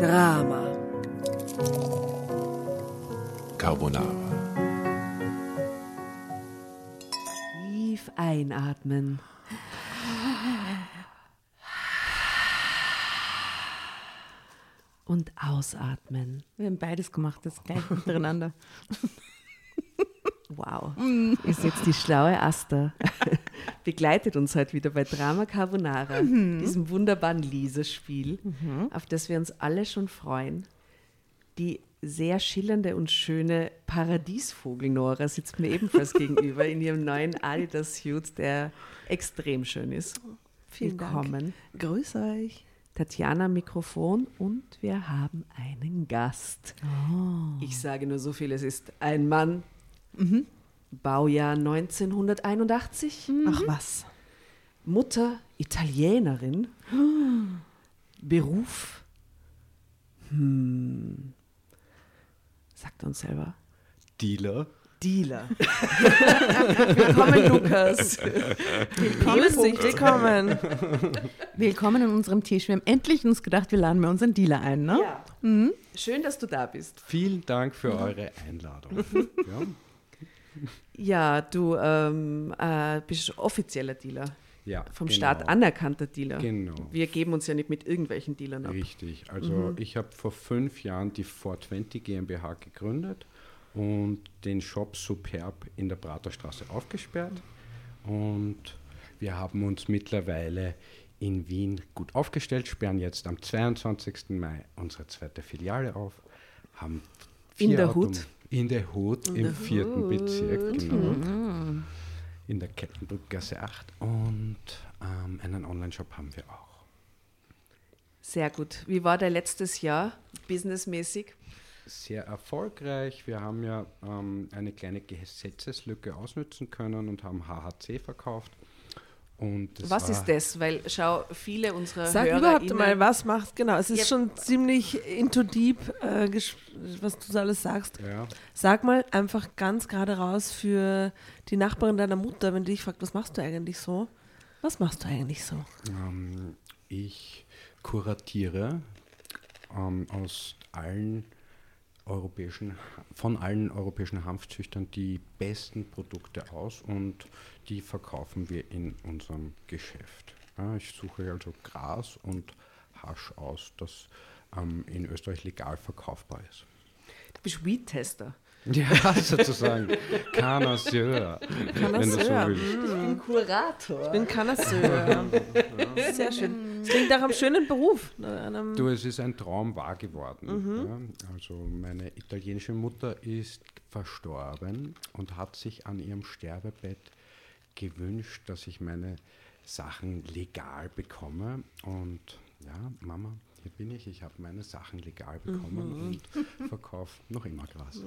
Drama. Carbonara. Tief einatmen. Und ausatmen. Wir haben beides gemacht, das gleich hintereinander. Wow. Ist jetzt die schlaue Asta. Begleitet uns heute wieder bei Drama Carbonara, diesem wunderbaren Lesespiel, auf das wir uns alle schon freuen. Die sehr schillernde und schöne Paradiesvogel Nora sitzt mir ebenfalls gegenüber in ihrem neuen Adidas-Suit, der extrem schön ist. Vielen Dank. Willkommen. Grüß euch. Tatjana Mikrofon und wir haben einen Gast. Ich sage nur so viel, es ist ein Mann, Baujahr 1981, Ach was. Mutter Italienerin, Beruf, hm, sagt uns selber, Dealer. Dealer. Willkommen, Lukas. Grüß dich, willkommen. willkommen an unserem Tisch. Wir haben endlich uns gedacht, wir laden mal unseren Dealer ein, ne? Ja. Schön, dass du da bist. Vielen Dank für eure Einladung. Ja, Ja, du ähm, äh, bist offizieller Dealer. ja Vom genau. Staat anerkannter Dealer. Genau. Wir geben uns ja nicht mit irgendwelchen Dealern ab. Richtig. Also ich habe vor fünf Jahren die 420 GmbH gegründet und den Shop Superb in der Praterstraße aufgesperrt. Und wir haben uns mittlerweile in Wien gut aufgestellt, sperren jetzt am 22. Mai unsere zweite Filiale auf, haben In der Autom- Hut? In der Hut, im vierten Bezirk, genau. In der Kettenbrückgasse 8 und ähm, einen Online-Shop haben wir auch. Sehr gut. Wie war der letztes Jahr businessmäßig? sehr erfolgreich. Wir haben ja ähm, eine kleine Gesetzeslücke ausnutzen können und haben HHC verkauft. Was ist das? Weil schau, viele unserer Sag HörerInnen, überhaupt mal, was macht, genau, es ist Ja. schon ziemlich into deep, äh, was du so alles sagst. Ja, Sag mal einfach ganz gerade raus für die Nachbarin deiner Mutter, wenn die dich fragt, was machst du eigentlich so? Was machst du eigentlich so? ähm, ich kuratiere ähm, aus allen europäischen, von allen europäischen Hanfzüchtern die besten Produkte aus und die verkaufen wir in unserem Geschäft. Ja, ich suche also Gras und Hasch aus, das ähm, in Österreich legal verkaufbar ist. Du bist Weed-Tester. Ja, sozusagen. Connoisseur, wenn du so Connoisseur, willst. Ich bin Kurator. Ich bin Connoisseur. Sehr schön. Das klingt nach einem schönen Beruf. Du, es ist ein Traum wahr geworden. Ja? Also meine italienische Mutter ist verstorben und hat sich an ihrem Sterbebett gewünscht, dass ich meine Sachen legal bekomme. Und ja, Mama, hier bin ich. Ich habe meine Sachen legal bekommen und verkaufe noch immer Gras.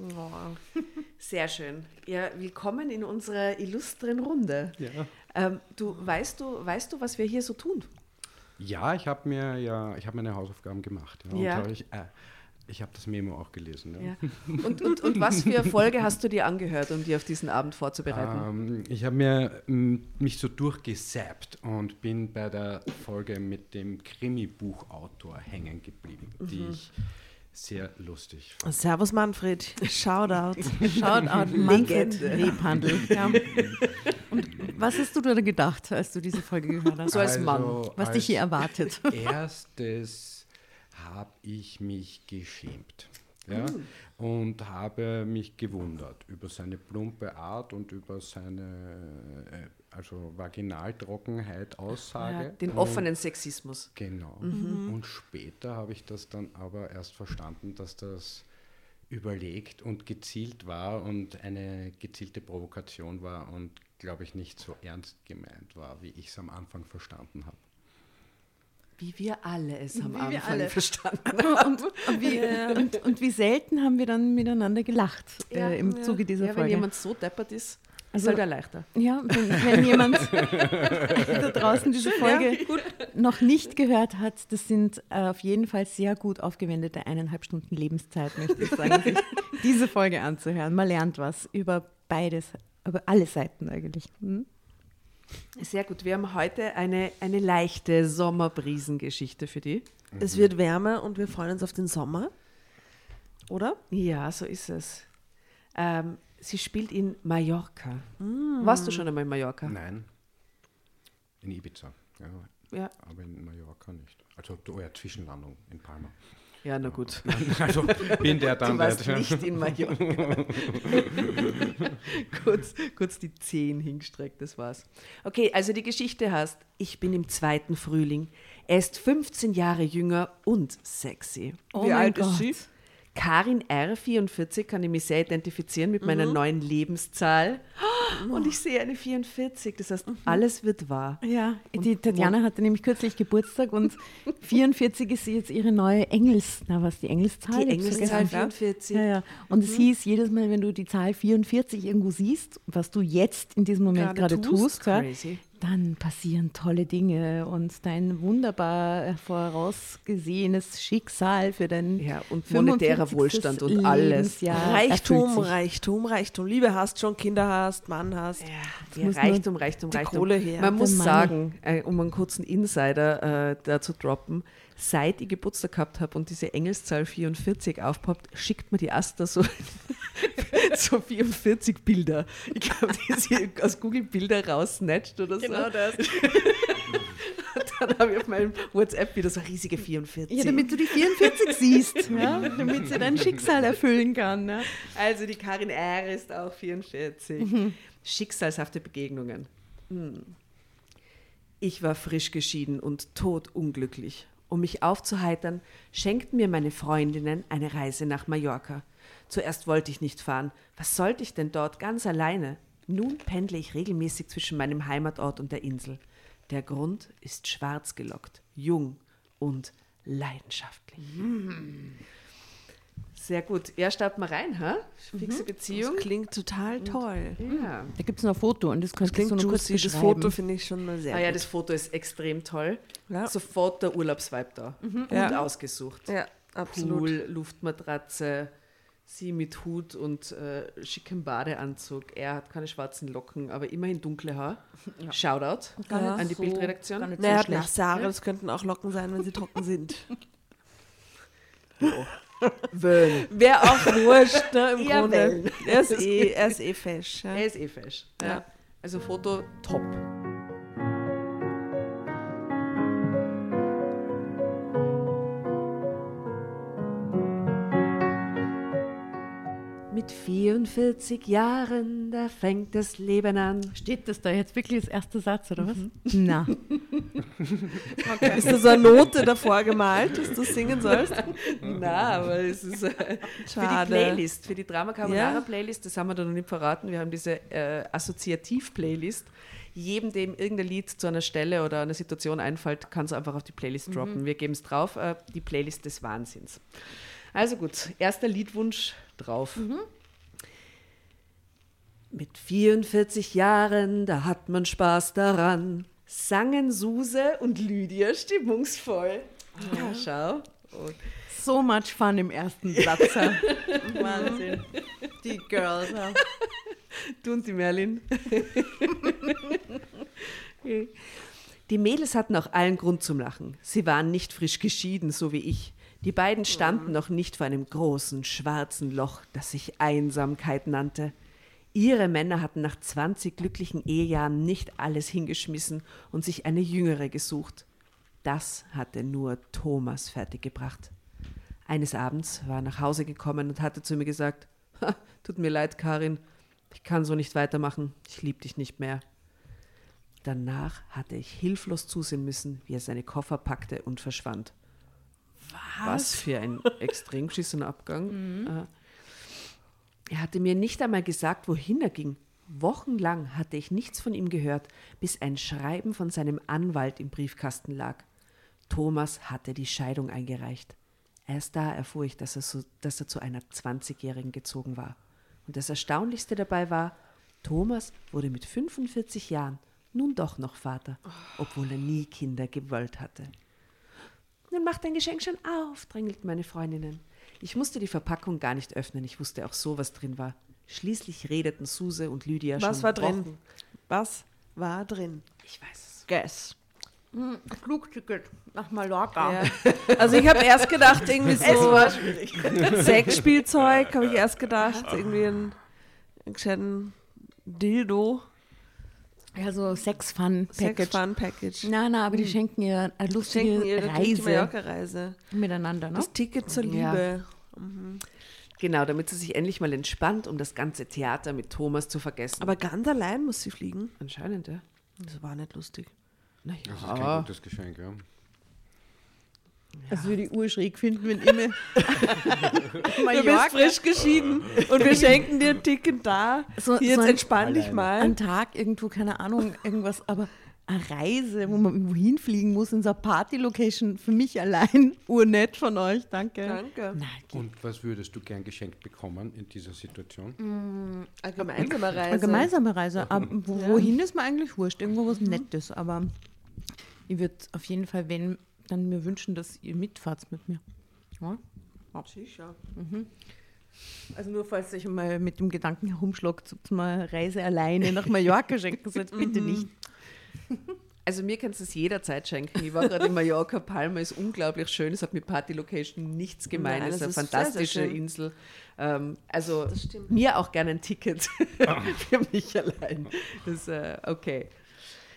Sehr schön. Ja, willkommen in unserer illustren Runde. Ähm, du, weißt du, weißt du, was wir hier so tun? Ja, ich habe mir ja, ich habe meine Hausaufgaben gemacht. Ja, Ja. Und ich äh, ich habe das Memo auch gelesen. Ja. Ja. Und, und, und was für Folge hast du dir angehört, um dir auf diesen Abend vorzubereiten? Ähm, ich habe mir mich so durchgesappt und bin bei der Folge mit dem Krimi-Buchautor hängen geblieben, die ich sehr lustig fand. Servus Manfred, Shoutout. Shoutout Manfred. Rebhandel. Ja. Und was hast du da gedacht, als du diese Folge gehört hast? So als Mann. Was dich hier erwartet? Erstes habe ich mich geschämt. Ja, und habe mich gewundert über seine plumpe Art und über seine äh, also Vaginaltrockenheit Aussage. Ja, den Und- offenen Sexismus. Genau. Und später habe ich das dann aber erst verstanden, dass das überlegt und gezielt war und eine gezielte Provokation war und, glaube ich, nicht so ernst gemeint war, wie ich es am Anfang verstanden habe. Wie wir alle es am Wie wir Anfang alle. verstanden Und, und, wie, und, und wie selten haben wir dann miteinander gelacht äh, im Zuge dieser ja, wenn Folge. jemand so deppert ist, Also- ist halt erleichter. Ja, wenn, wenn jemand da draußen diese Folge noch nicht gehört hat, das sind äh, auf jeden Fall sehr gut aufgewendete eineinhalb Stunden Lebenszeit, möchte ich sagen, sich diese Folge anzuhören. Man lernt was über beides, über alle Seiten eigentlich. Hm? Sehr gut. Wir haben heute eine, eine leichte Sommerbrisengeschichte für dich. Es wird wärmer und wir freuen uns auf den Sommer. Oder? Ja, so ist es. Ähm, sie spielt in Mallorca. Warst du schon einmal in Mallorca? Nein. In Ibiza. Ja, Ja. aber in Mallorca nicht. Also oh ja, Zwischenlandung in Palma. Ja, na gut. Also bin der dann. Du warst der, nicht in Mallorca. kurz, kurz die Zehen hingestreckt, das war's. Okay, also die Geschichte heißt, ich bin im zweiten Frühling. Er ist 15 Jahre jünger und sexy. Oh Wie mein alt Gott. ist sie? Karin R. 44 kann ich mich sehr identifizieren mit meiner neuen Lebenszahl. Und ich sehe eine 44. Das heißt, alles wird wahr. Ja, die Tatjana hatte nämlich kürzlich Geburtstag und 44 ist jetzt ihre neue Engels, na was, die Engelszahl? Die Engelszahl vergessen. 44. Ja, ja. Und es hieß jedes Mal, wenn du die Zahl 44 irgendwo siehst, was du jetzt in diesem Moment Gerade gerade tust, tust, ja. Dann passieren tolle Dinge und dein wunderbar vorausgesehenes Schicksal für dein Ja, und monetärer 45. Wohlstand und alles. Lebensjahr Reichtum, erfüllt sich. Reichtum, Reichtum. Liebe hast schon, Kinder hast, Mann hast. Ja, muss nur Reichtum, Reichtum, die Reichtum. Kohle her. Man muss Money. sagen, äh, um einen kurzen Insider äh, da zu droppen, seit ich Geburtstag gehabt habe und diese Engelszahl 44 aufpoppt, schickt mir die Asta so, so 44 Bilder. Ich glaube, die sie aus Google Bilder raussnatcht oder so. Genau das. Dann habe ich auf meinem WhatsApp wieder so riesige 44. Ja, damit du die 44 siehst, ja, damit sie dein Schicksal erfüllen kann. Ja. Also die Karin R. ist auch 44. Schicksalshafte Begegnungen. Hm. Ich war frisch geschieden und todunglücklich. Um mich aufzuheitern, schenkten mir meine Freundinnen eine Reise nach Mallorca. Zuerst wollte ich nicht fahren. Was sollte ich denn dort ganz alleine? Nun pendle ich regelmäßig zwischen meinem Heimatort und der Insel. Der Grund ist schwarz gelockt, jung und leidenschaftlich. Sehr gut. Ja, starten wir rein, ha? Fixe Beziehung. Das klingt total toll. Ja. Da gibt es noch ein Foto und das könntest Klingt du nur kurz. Das. Foto finde ich schon mal sehr Ah ja, gut. das Foto ist extrem toll. Ja. Sofort der Urlaubsvibe da. Gut Ja. ausgesucht. Ja, absolut. Pool, Luftmatratze, sie mit Hut und äh, schickem Badeanzug. Er hat keine schwarzen Locken, aber immerhin dunkle Haar. Shoutout Gar nicht an die so- Bildredaktion. gar nicht Naja, so schlecht. nasse Haare, das könnten auch Locken sein, wenn sie trocken sind. Wöhn. Wäre auch wurscht, ne, im Ja, Grunde. Wellen. Er ist eh, er ist eh fesch. Ja. Er ist eh fesch. Ja. Ja. Also Foto top. 44 Jahren, da fängt das Leben an. Steht das da jetzt wirklich als erster Satz, oder was? Na, Ist da so eine Note davor gemalt, dass du singen sollst? Na, aber es ist äh, für die Schade. Playlist, für die Drama Carbonara Ja. Playlist, das haben wir da noch nicht verraten. Wir haben diese äh, Assoziativ-Playlist. Jedem, dem irgendein Lied zu einer Stelle oder einer Situation einfällt, kann es einfach auf die Playlist droppen. Wir geben es drauf, äh, die Playlist des Wahnsinns. Also gut, erster Liedwunsch drauf. Mit 44 Jahren, da hat man Spaß daran, sangen Suse und Lydia stimmungsvoll. Ja, schau. Und so much fun im ersten Satz. ja. Wahnsinn. Die Girls. Ja. Du und die Merlin. die Mädels hatten auch allen Grund zum Lachen. Sie waren nicht frisch geschieden, so wie ich. Die beiden standen noch nicht vor einem großen, schwarzen Loch, das sich Einsamkeit nannte. Ihre Männer hatten nach 20 glücklichen Ehejahren nicht alles hingeschmissen und sich eine jüngere gesucht. Das hatte nur Thomas fertiggebracht. Eines Abends war er nach Hause gekommen und hatte zu mir gesagt, "Ha, tut mir leid, Karin, ich kann so nicht weitermachen, ich liebe dich nicht mehr. Danach hatte ich hilflos zusehen müssen, wie er seine Koffer packte und verschwand. Was, für ein extrem geschissener Abgang. Äh, Er hatte mir nicht einmal gesagt, wohin er ging. Wochenlang hatte ich nichts von ihm gehört, bis ein Schreiben von seinem Anwalt im Briefkasten lag. Thomas hatte die Scheidung eingereicht. Erst da erfuhr ich, dass er, so, dass er zu einer 20-Jährigen gezogen war. Und das Erstaunlichste dabei war, Thomas wurde mit 45 Jahren nun doch noch Vater, obwohl er nie Kinder gewollt hatte. Nun mach dein Geschenk schon auf, drängelten meine Freundinnen. Ich musste die Verpackung gar nicht öffnen, ich wusste auch so, was drin war. Schließlich redeten Suse und Lydia Was schon war drin? Wochen. Was war drin? Ich weiß es. Guess. Flugticket nach Mallorca. Ja. Also ich habe erst gedacht, irgendwie so Sexspielzeug, habe ich erst gedacht, irgendwie ein, ein gescheiten Dildo, Ja, so Sex-Fun-Package. Sex-Fun-Package. Na, na, aber die schenken ihr eine lustige Schenken ihr Reise Mallorca-Reise. miteinander, ne? Das Ticket zur Ja. Liebe. Genau, damit sie sich endlich mal entspannt, um das ganze Theater mit Thomas zu vergessen. Aber ganz allein muss sie fliegen. anscheinend, ja. Das war nicht lustig. Naja, Das ist kein gutes Geschenk, ja. Das würde ich urschräg finden, wenn ich mir Du bist frisch geschieden und wir schenken dir ein Ticket da. So- Hier, so jetzt ein- entspann dich mal. einen Tag irgendwo, keine Ahnung, irgendwas, aber eine Reise, wo man irgendwo hinfliegen muss, in so eine Party-Location, für mich allein, urnett von euch, danke. Danke. Nein, Und was würdest du gern geschenkt bekommen in dieser Situation? Eine gemeinsame eine Reise. gemeinsame Reise. Aber wo, wohin ist mir eigentlich wurscht, irgendwo was Nettes, aber ich würde auf jeden Fall, wenn, dann mir wünschen, dass ihr mitfahrt mit mir. Ja. Sicher. Also nur falls ich mal mit dem Gedanken herumschlagt, zu zu einer Reise alleine nach Mallorca schenken sollt, bitte nicht. Also mir kannst du es jederzeit schenken. Ich war gerade in Mallorca, Palma ist unglaublich schön. Es hat mit Party-Location nichts gemein. Nein, es ist eine ist sehr, sehr fantastische. Insel. Ähm, also mir auch gerne ein Ticket für mich allein. Das ist äh, okay.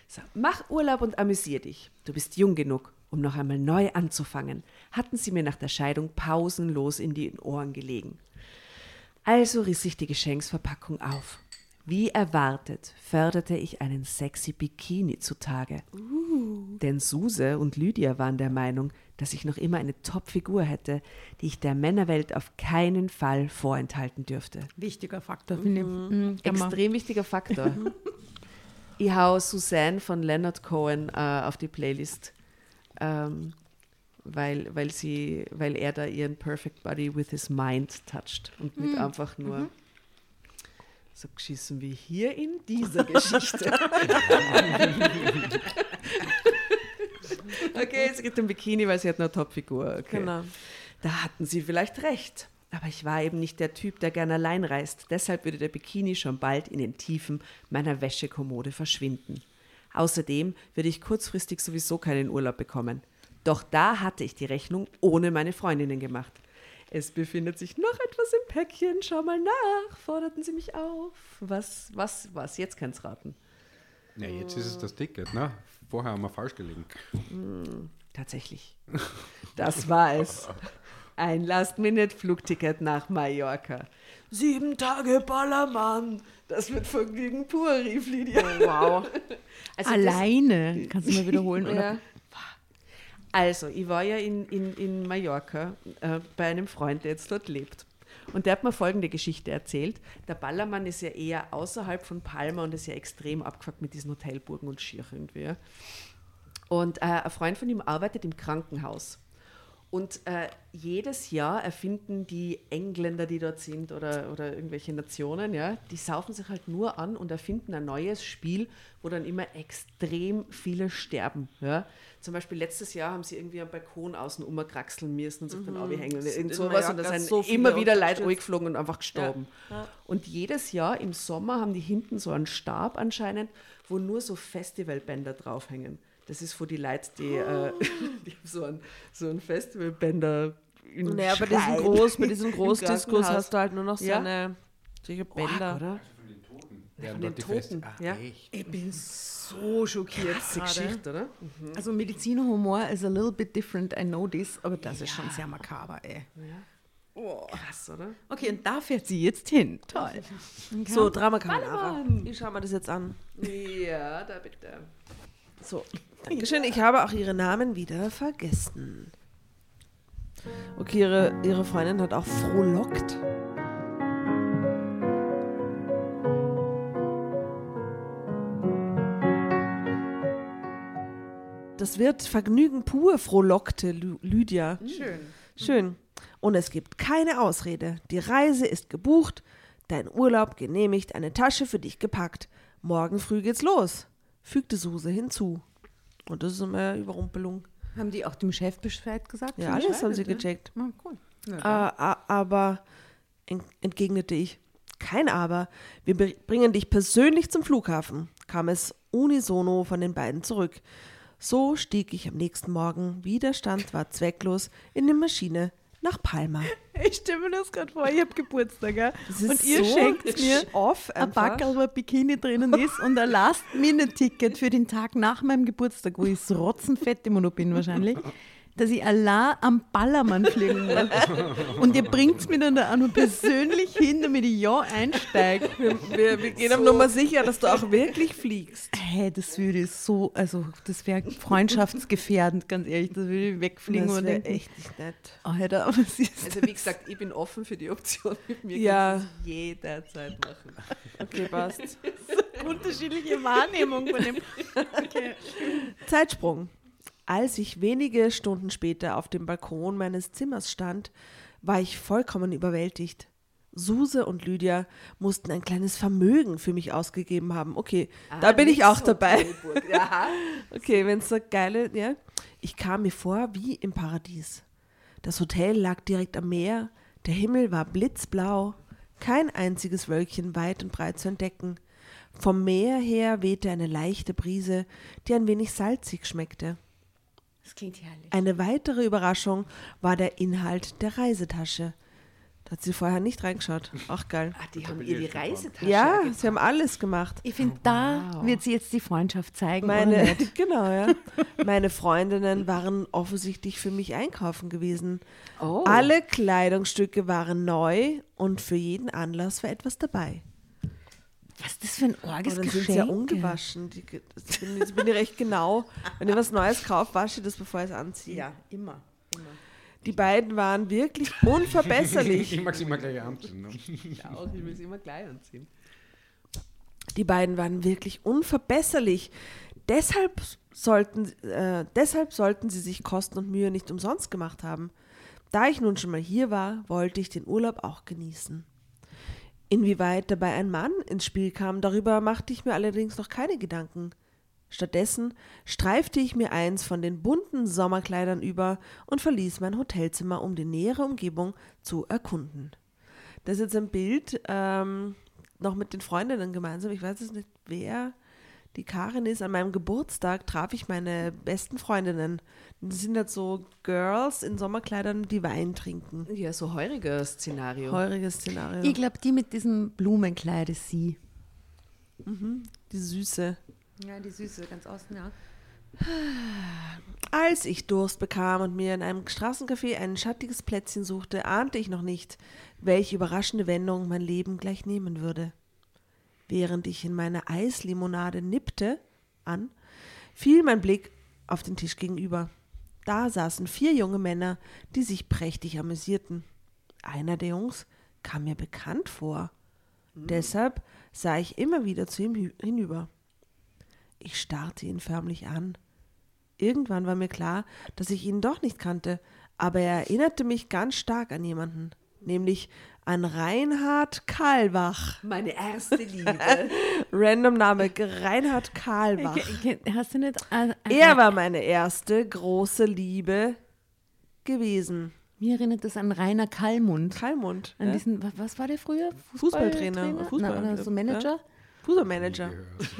So, mach Urlaub und amüsier dich. Du bist jung genug, um noch einmal neu anzufangen, hatten sie mir nach der Scheidung pausenlos in die Ohren gelegen. Also riss ich die Geschenksverpackung auf. Wie erwartet förderte ich einen sexy Bikini zutage. Denn Suse und Lydia waren der Meinung, dass ich noch immer eine Top-Figur hätte, die ich der Männerwelt auf keinen Fall vorenthalten dürfte. Wichtiger Faktor, finde ich. Mhm, kann man- Extrem wichtiger Faktor. ich hau Suzanne von Leonard Cohen äh, auf die Playlist, ähm, weil, weil, sie, weil er da ihren Perfect Body with his mind toucht und nicht einfach nur so geschissen wie hier in dieser Geschichte. okay, es gibt ein Bikini, weil sie hat eine Topfigur. Okay. Genau. Da hatten sie vielleicht recht. Aber ich war eben nicht der Typ, der gern allein reist. Deshalb würde der Bikini schon bald in den Tiefen meiner Wäschekommode verschwinden. Außerdem würde ich kurzfristig sowieso keinen Urlaub bekommen. Doch da hatte ich die Rechnung ohne meine Freundinnen gemacht. Es befindet sich noch etwas im Päckchen. Schau mal nach, forderten sie mich auf. Was, was, was? Jetzt kann's raten. Ja, jetzt ist es das Ticket, ne? Vorher haben wir falsch gelegen. Tatsächlich. Das war es. Ein Last-Minute-Flugticket nach Mallorca. Sieben Tage Ballermann. Das wird Vergnügen pur, rief Lydia. Wow. Also, das, Alleine, kannst du mal wiederholen, oder? Also ich war ja in, in, in Mallorca äh, bei einem Freund, der jetzt dort lebt. Und der hat mir folgende Geschichte erzählt. Der Ballermann ist ja eher außerhalb von Palma und ist ja extrem abgefuckt mit diesen Hotelburgen und Schier irgendwie. Und äh, ein Freund von ihm arbeitet im Krankenhaus. Und äh, jedes Jahr erfinden die Engländer, die dort sind, oder, oder irgendwelche Nationen, ja, die saufen sich halt nur an und erfinden ein neues Spiel, wo dann immer extrem viele sterben. Ja. Zum Beispiel letztes Jahr haben sie irgendwie am Balkon außen umkraxeln müssen und sich dann aufhängen oder irgend sowas. Und da sind so immer wieder Leute ruhig und einfach gestorben. Ja. Und jedes Jahr im Sommer haben die hinten so einen Stab anscheinend, wo nur so Festivalbänder draufhängen. Das ist für die Leute, die, äh, die so einen, so einen Festivalbänder in Naja, bei diesem, Groß, bei diesem Krankenhaus. hast du halt nur noch so Ja. eine solche Arg, Bänder. oder? Ja, von den Toten, Ah, ja. Ich bin so schockiert Die Geschichte, oder? Also Medizinerhumor is a little bit different, I know this, aber das ist schon sehr makaber, ey. Krass, oder? Okay, und da fährt sie jetzt hin. Toll. So, Drama Carbonara. Ich schau mir das jetzt an. Ja, da bitte. So, Dankeschön. Ich habe auch ihre Namen wieder vergessen. Okay, ihre, ihre Freundin hat auch frohlockt. Das wird Vergnügen pur, frohlockte Lü Lydia. Schön. Schön. Und es gibt keine Ausrede. Die Reise ist gebucht, dein Urlaub genehmigt, eine Tasche für dich gepackt. Morgen früh geht's los, fügte Suse hinzu. Und das ist immer Überrumpelung. Haben die auch dem Chef Bescheid gesagt? Ja, alles haben sie oder? gecheckt. Ah, cool. Ja, Äh, a- aber, en- entgegnete ich, kein Aber, wir br- bringen dich persönlich zum Flughafen, kam es unisono von den beiden zurück. So stieg ich am nächsten Morgen, Widerstand war zwecklos, in die Maschine nach Palma. Ich stelle mir das gerade vor, ich habe Geburtstag, ist und ihr so schenkt mir off ein. Backerl, wo ein Bikini drinnen ist und ein Last-Minute-Ticket für den Tag nach meinem Geburtstag, wo ich so rotzenfett immer noch bin wahrscheinlich, dass ich allein am Ballermann fliegen will. Und ihr bringt mir dann da auch noch persönlich hin, damit ich ja einsteige. Wir, wir gehen aber nur mal sicher, dass du auch wirklich fliegst. Hey, das würde so, also das wäre freundschaftsgefährdend, ganz ehrlich, das würde ich wegfliegen Das und wäre echt nicht nett. Alter, was ist Also wie gesagt, ich bin offen für die Option mit mir. Ja. kannst du es jederzeit machen. Okay, passt. unterschiedliche Wahrnehmung von dem. Okay. Zeitsprung. Als ich wenige Stunden später auf dem Balkon meines Zimmers stand, war ich vollkommen überwältigt. Suse und Lydia mussten ein kleines Vermögen für mich ausgegeben haben. Okay, da Ah, bin ich auch dabei. Hotelburg. Ja. Okay, wenn es so geile, ja. Ich kam mir vor wie im Paradies. Das Hotel lag direkt am Meer, der Himmel war blitzblau, kein einziges Wölkchen weit und breit zu entdecken. Vom Meer her wehte eine leichte Brise, die ein wenig salzig schmeckte. Das klingt herrlich. Eine weitere Überraschung war der Inhalt der Reisetasche. Da hat sie vorher nicht reingeschaut. Auch geil. Ah, die haben ihr die Reisetasche. Ja, eingepackt. sie haben alles gemacht. Ich finde, da wird sie jetzt die Freundschaft zeigen. Meine, genau, ja. Meine Freundinnen waren offensichtlich für mich einkaufen gewesen. Oh. Alle Kleidungsstücke waren neu und für jeden Anlass war etwas dabei. Was ist das für ein Aber orges dann sind sie ja ungewaschen. Die, das bin, jetzt bin ich recht genau. Wenn ich was Neues kaufe, wasche ich das, bevor ich es anziehe. Ja, immer. immer. Die beiden waren wirklich unverbesserlich. Ich mag sie immer gleich anziehen. Ne? Ich auch, ich will sie immer gleich anziehen. Die beiden waren wirklich unverbesserlich. Deshalb sollten, äh, deshalb sollten sie sich Kosten und Mühe nicht umsonst gemacht haben. Da ich nun schon mal hier war, wollte ich den Urlaub auch genießen. Inwieweit dabei ein Mann ins Spiel kam, darüber machte ich mir allerdings noch keine Gedanken. Stattdessen streifte ich mir eins von den bunten Sommerkleidern über und verließ mein Hotelzimmer, um die nähere Umgebung zu erkunden. Das ist jetzt ein Bild, ähm, noch mit den Freundinnen gemeinsam. Ich weiß jetzt nicht, wer die Karin ist. An meinem Geburtstag traf ich meine besten Freundinnen. Das sind halt so Girls in Sommerkleidern, die Wein trinken. Ja, so heuriger Szenario. Heuriges Szenario. Ich glaube, die mit diesem Blumenkleid ist sie. die Süße. Ja, die Süße, ganz außen, ja. Als ich Durst bekam und mir in einem Straßencafé ein schattiges Plätzchen suchte, ahnte ich noch nicht, welche überraschende Wendung mein Leben gleich nehmen würde. Während ich in meine Eislimonade nippte an, fiel mein Blick auf den Tisch gegenüber. Da saßen vier junge Männer, die sich prächtig amüsierten. Einer der Jungs kam mir bekannt vor. Deshalb sah ich immer wieder zu ihm hinüber. Ich starrte ihn förmlich an. Irgendwann war mir klar, dass ich ihn doch nicht kannte, aber er erinnerte mich ganz stark an jemanden, nämlich an Reinhard Kahlbach. Meine erste Liebe. Random Name, Reinhard Kahlbach. Ke- ke- Hast du nicht. äh, Er war meine erste große Liebe gewesen. Mir erinnert das an Rainer Kallmund. Kalmund. An ja? diesen, wa- was war der früher? Fußballtrainer. Fußballtrainer? Fußball- Na, oder so Manager? Fußballmanager.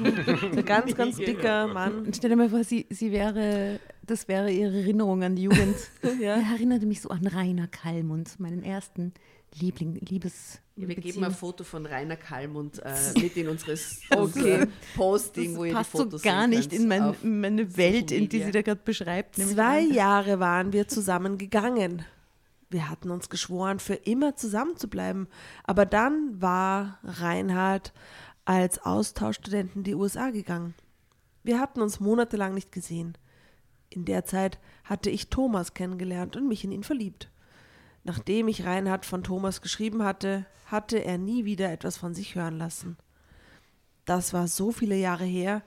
Ein ganz, ganz dicker Mann. Und stell dir mal vor, sie, sie wäre, das wäre ihre Erinnerung an die Jugend. Ja. Er erinnerte mich so an Rainer Kallmund, meinen ersten Liebling, Liebes. Ja, wir geben Beziehung. ein Foto von Rainer Kalmund äh, mit in unseres Okay. Posting, Das wo ihr passt die Fotos so gar nicht in, mein, in meine Welt, in die sie da gerade beschreibt. Zwei. Jahre waren wir zusammen gegangen. Wir hatten uns geschworen, für immer zusammen zu bleiben. Aber dann war Reinhard als Austauschstudent in die USA gegangen. Wir hatten uns monatelang nicht gesehen. In der Zeit hatte ich Thomas kennengelernt und mich in ihn verliebt. Nachdem ich Reinhard von Thomas geschrieben hatte, hatte er nie wieder etwas von sich hören lassen. Das war so viele Jahre her,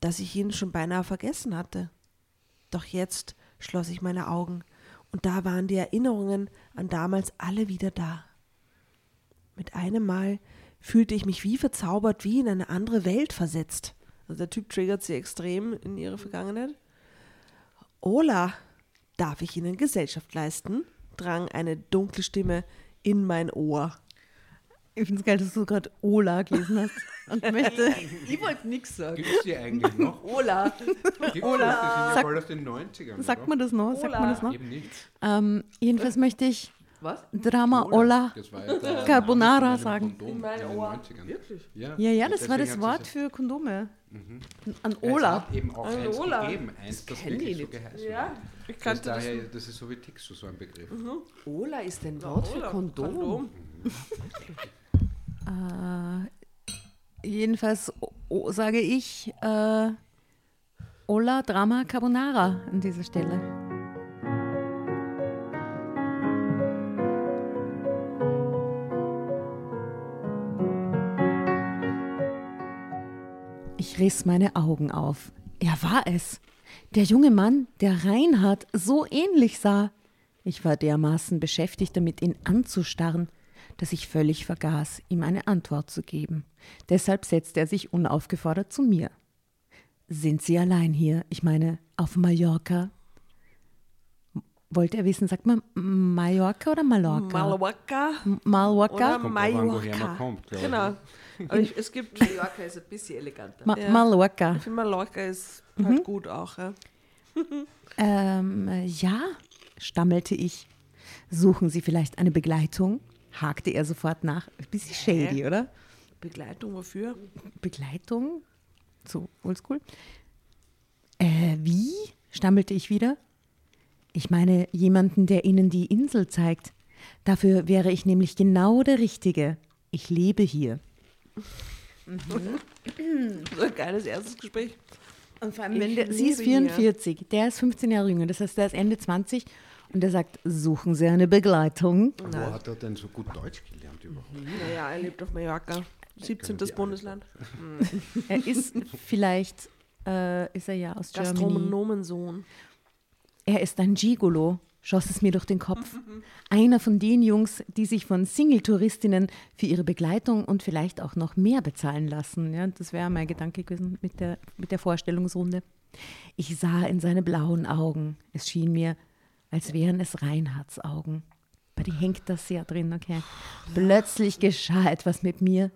dass ich ihn schon beinahe vergessen hatte. Doch jetzt schloss ich meine Augen und da waren die Erinnerungen an damals alle wieder da. Mit einem Mal fühlte ich mich wie verzaubert, wie in eine andere Welt versetzt. Also der Typ triggert sie extrem in ihre Vergangenheit. Ola, darf ich Ihnen Gesellschaft leisten? Drang eine dunkle Stimme in mein Ohr. Ich finde es geil, dass du gerade Ola gelesen hast. Und möchte. Ich wollte nichts sagen. Gibt es die eigentlich noch? Ola. Gibt's Ola. Die sind ja Sag- voll aus den 90ern. Sagt oder? man das noch? Sagt man das noch? Eben nicht. Ähm, jedenfalls möchte ich Was? Drama Ola. Das war ja der Carbonara sagen. In mein in den Ohr. 90ern. Wirklich? Ja, Ja, ja, das war das Wort für Kondome. An Es Ola. hat eben auch Ein eins Ola. gegeben, eins, das kenn wirklich ich so nicht. geheißen Ja. hat. Ich Das, kannte das. daher, das ist so wie Tixo, so ein Begriff. Ola ist ein Wort für Ola, Kondom. Äh, jedenfalls o- o- sage ich äh, Ola Drama Carbonara an dieser Stelle. Ich riss meine Augen auf. Er war es. Der junge Mann, der Reinhard so ähnlich sah. Ich war dermaßen beschäftigt damit, ihn anzustarren, dass ich völlig vergaß, ihm eine Antwort zu geben. Deshalb setzte er sich unaufgefordert zu mir. Sind Sie allein hier? Ich meine, auf Mallorca? Wollte er wissen, sagt man Mallorca oder Mallorca? Malawaka M- Mallorca? oder Kommt woher Mallorca. man kommt. Genau. Aber ich, es gibt, Mallorca ist ein bisschen eleganter. Ma Ja. Mallorca. ich finde Mallorca ist halt gut auch. Ja. Ähm, ja, stammelte ich. Suchen Sie vielleicht eine Begleitung? hakte er sofort nach. Ein bisschen shady, oder? Begleitung wofür? Begleitung? So oldschool. Äh, wie? stammelte ich wieder. Ich meine jemanden, der Ihnen die Insel zeigt. Dafür wäre ich nämlich genau der Richtige. Ich lebe hier. So ein geiles erstes Gespräch. Und vor allem, wenn der, sie ist lebe hier. 44, der ist 15 Jahre jünger, das heißt, der ist Ende 20 und der sagt, suchen Sie eine Begleitung. Wo hat er denn so gut Deutsch gelernt überhaupt? Naja, er lebt auf Mallorca. 17. die alle Bundesland. Er ist vielleicht, äh, ist er ja aus Germany. Gastronomensohn. Er ist ein Gigolo, schoss es mir durch den Kopf. Einer von den Jungs, die sich von Single-Touristinnen für ihre Begleitung und vielleicht auch noch mehr bezahlen lassen. Ja, das wäre mein Gedanke gewesen mit der, mit der Vorstellungsrunde. Ich sah in seine blauen Augen. Es schien mir, als wären es Reinhards Augen. Bei dir hängt das sehr drin, okay. Plötzlich geschah etwas mit mir,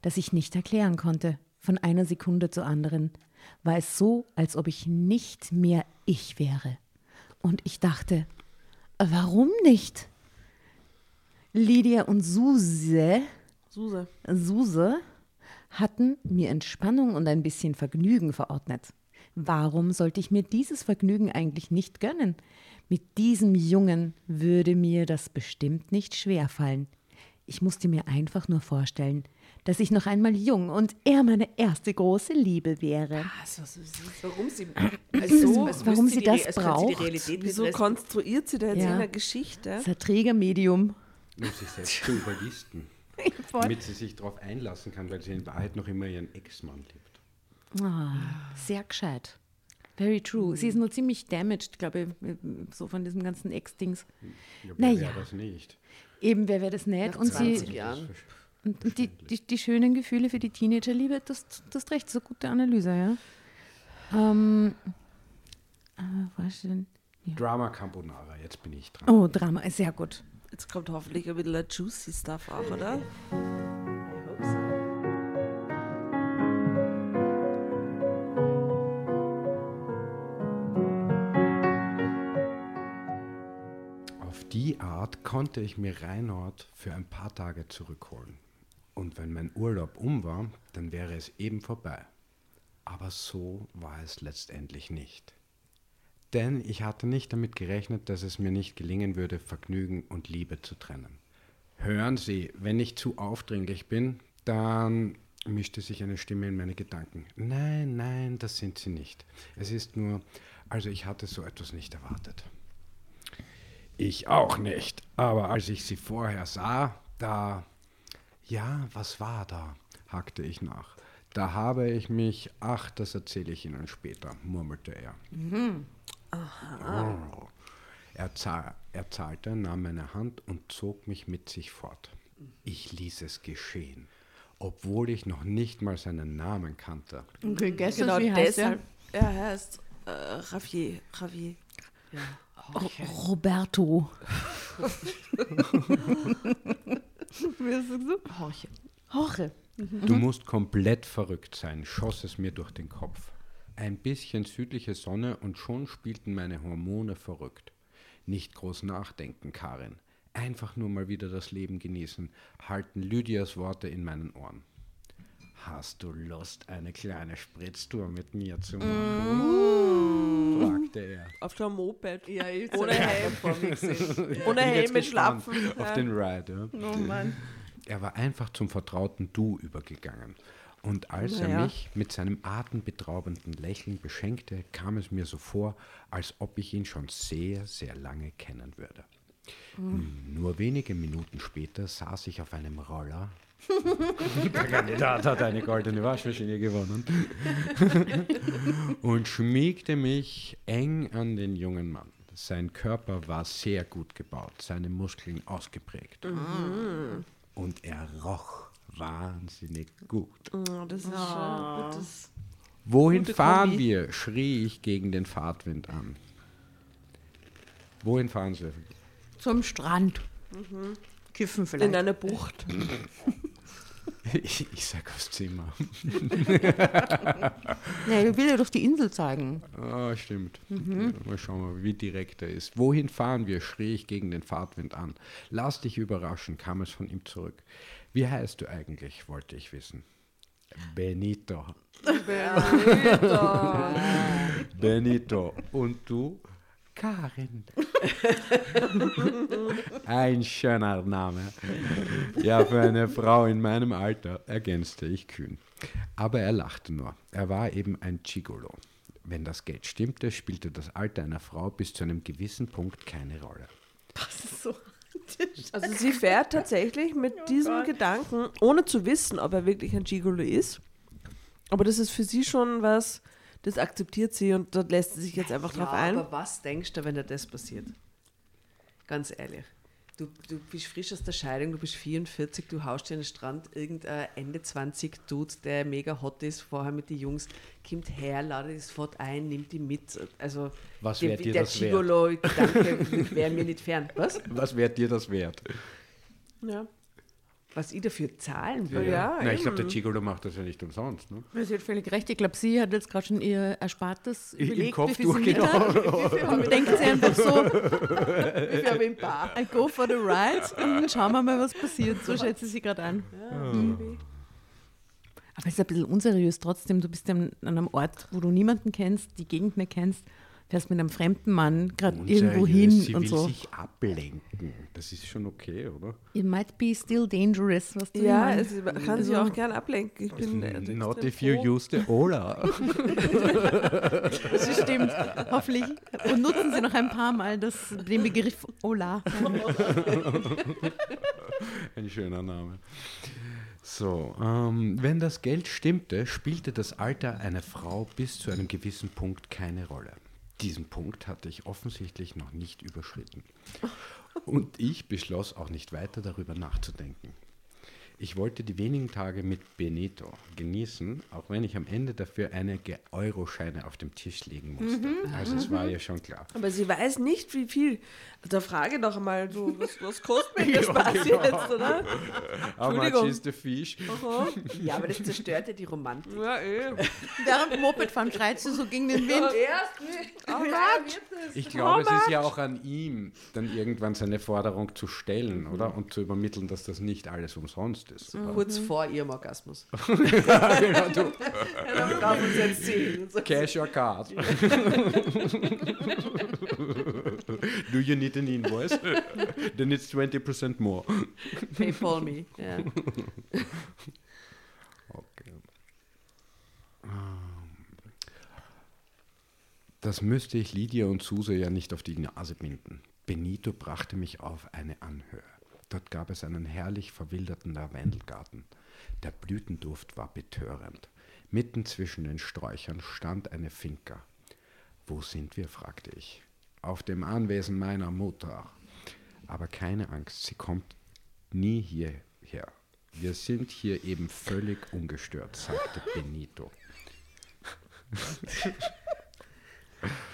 das ich nicht erklären konnte. Von einer Sekunde zur anderen war es so, als ob ich nicht mehr ich wäre. Und ich dachte, warum nicht? Lydia und Suse, Suse. Suse hatten mir Entspannung und ein bisschen Vergnügen verordnet. Warum sollte ich mir dieses Vergnügen eigentlich nicht gönnen? Mit diesem Jungen würde mir das bestimmt nicht schwerfallen. Ich musste mir einfach nur vorstellen, dass ich noch einmal jung und er meine erste große Liebe wäre. Also, warum sie, Also, warum sie die das Re- als könnte sie braucht? Die Realität Wieso konstruiert sie da jetzt Ja. in einer Geschichte? Das ist ein Trägermedium. Um sich selbst zu überlisten. Damit sie sich darauf einlassen kann, weil sie in Wahrheit noch immer ihren Ex-Mann liebt. Ah, sehr gescheit. Very true. Sie ist nur ziemlich damaged, glaube ich, so von diesem ganzen Ex-Dings. Ja, Na wer ja. wäre das nicht? Eben, wer wäre das nicht? Nach Und, 20 sie, Jahren. und und die, die, die schönen Gefühle für die Teenagerliebe, das, das ist recht, so gute Analyse, ja. Ähm, äh, was denn? Drama Carbonara, jetzt bin ich dran. Oh, Drama, sehr gut. Jetzt kommt hoffentlich ein bisschen juicy Stuff auch, oder? Konnte ich mir Reinhold für ein paar Tage zurückholen. Und wenn mein Urlaub um war, dann wäre es eben vorbei. Aber so war es letztendlich nicht. Denn ich hatte nicht damit gerechnet, dass es mir nicht gelingen würde, Vergnügen und Liebe zu trennen. Hören Sie, wenn ich zu aufdringlich bin, dann mischte sich eine Stimme in meine Gedanken. Nein, nein, das sind Sie nicht. Es ist nur, also ich hatte so etwas nicht erwartet. Ich auch nicht. Aber als ich sie vorher sah, da. Ja, was war da? hakte ich nach. Da habe ich mich. Ach, das erzähle ich Ihnen später, murmelte er. Oh. Er, zahl, er zahlte, nahm meine Hand und zog mich mit sich fort. Ich ließ es geschehen, obwohl ich noch nicht mal seinen Namen kannte. Okay, gestern, Genau wie heißt deshalb. Er heißt äh, Javier. Javier. Ro- Roberto. Wie hast du gesagt? Horche. Horche. Du musst komplett verrückt sein, schoss es mir durch den Kopf. Ein bisschen südliche Sonne und schon spielten meine Hormone verrückt. Nicht groß nachdenken, Karin. Einfach nur mal wieder das Leben genießen, halten Lydias Worte in meinen Ohren. Hast du Lust, eine kleine Spritztour mit mir zu machen? Fragte er. Auf der Moped. Ja, ich Ohne Helm. vor mir gesehen. Ohne Helm mit Schlapfen. Auf den Ride, ja. Oh Mann. Er war einfach zum vertrauten Du übergegangen. Und als er Naja. mich mit seinem atemberaubenden Lächeln beschenkte, kam es mir so vor, als ob ich ihn schon sehr, sehr lange kennen würde. Hm, Nur wenige Minuten später saß ich auf einem Roller. Der Kandidat hat eine goldene Waschmaschine gewonnen. und schmiegte mich eng an den jungen Mann. Sein Körper war sehr gut gebaut, seine Muskeln ausgeprägt. Und er roch wahnsinnig gut. Oh, das ist schon gutes. Wohin fahren Kombi. wir? schrie ich gegen den Fahrtwind an. Wohin fahren Sie? Zum Strand. Kiffen In vielleicht. einer Bucht. Ich, ich sag aufs Zimmer. Ja, ich will dir doch die Insel zeigen. Ah, stimmt. Ja, mal schauen, wie direkt er ist. Wohin fahren wir? schrie ich gegen den Fahrtwind an. Lass dich überraschen, kam es von ihm zurück. Wie heißt du eigentlich, wollte ich wissen. Benito. Benito. Und du? Karin. Ein schöner Name. Ja, für eine Frau in meinem Alter, ergänzte ich kühn. Aber er lachte nur. Er war eben ein Gigolo. Wenn das Geld stimmte, spielte das Alter einer Frau bis zu einem gewissen Punkt keine Rolle. Also sie fährt tatsächlich mit diesem Gedanken, ohne zu wissen, ob er wirklich ein Gigolo ist. Aber das ist für sie schon was, das akzeptiert sie und dort lässt sie sich jetzt einfach Ja, drauf ein. aber was denkst du, wenn dir das passiert? Ganz ehrlich. Du, du bist frisch aus der Scheidung, du bist 44, du haust dir an den Strand, irgendein Ende 20 Dude, der mega hot ist, vorher mit den Jungs, kommt her, ladet das sofort ein, nimmt die mit. Also Was der, wär dir der das wert? Gigolo-Gedanke wäre mir nicht fern. Was? Was wäre dir das wert? Ja. Was ich dafür zahlen würde? Ja, Na, ich glaube, der. Gigolo macht das ja nicht umsonst. Ne? Sie hat völlig recht. Ich glaube, sie hat jetzt gerade schon ihr Erspartes Im überlegt, Kopf wie viel hat. Und denkt sie einfach so, Wie viel habe ich im Bar? I go for the ride und dann schauen wir mal, was passiert. So schätze ich sie gerade an. Mhm. Aber es ist ein bisschen unseriös trotzdem. Du bist ja an einem Ort, wo du niemanden kennst, die Gegend nicht kennst, fährst mit einem fremden Mann gerade irgendwo hin Sie und will so. sich ablenken. Das ist schon okay, oder? It might be still dangerous, was du Ja, meinst. es man kann sich auch gern ablenken. Ich bin äh, Not if you use the Ola. Das stimmt, hoffentlich. Und nutzen Sie noch ein paar Mal das, den Begriff Ola. Ein schöner Name. So, ähm, wenn das Geld stimmte, spielte das Alter einer Frau bis zu einem gewissen Punkt keine Rolle. Diesen Punkt hatte ich offensichtlich noch nicht überschritten. Und ich beschloss auch nicht weiter darüber nachzudenken. Ich wollte die wenigen Tage mit Benito genießen, auch wenn ich am Ende dafür einige Euroscheine auf dem Tisch legen musste. Also es war ja schon klar. Aber sie weiß nicht, wie viel. Da frage doch einmal, so, was, was kostet mir der Spaß genau. jetzt, oder? How much Entschuldigung. is the fish? Aha. Ja, aber das zerstört ja die Romantik. Ja, eh. Während dem Mopedfahren schreit sie so gegen den Wind. Ich glaube, es ist ja auch an ihm, dann irgendwann seine Forderung zu stellen, oder? Und zu übermitteln, dass das nicht alles umsonst ist. Kurz vor ihrem Orgasmus. genau, du. Dann darf uns jetzt sehen. So. Cash your card. Do you need an invoice? Then it's 20% more. Paypal me. Ja. Okay. Das müsste ich Lydia und Suse ja nicht auf die Nase binden. Benito brachte mich auf eine Anhöhe. Dort gab es einen herrlich verwilderten Lavendelgarten. Der Blütenduft war betörend. Mitten zwischen den Sträuchern stand eine Finca. Wo sind wir? fragte ich. Auf dem Anwesen meiner Mutter. Aber keine Angst, sie kommt nie hierher. Wir sind hier eben völlig ungestört, sagte Benito.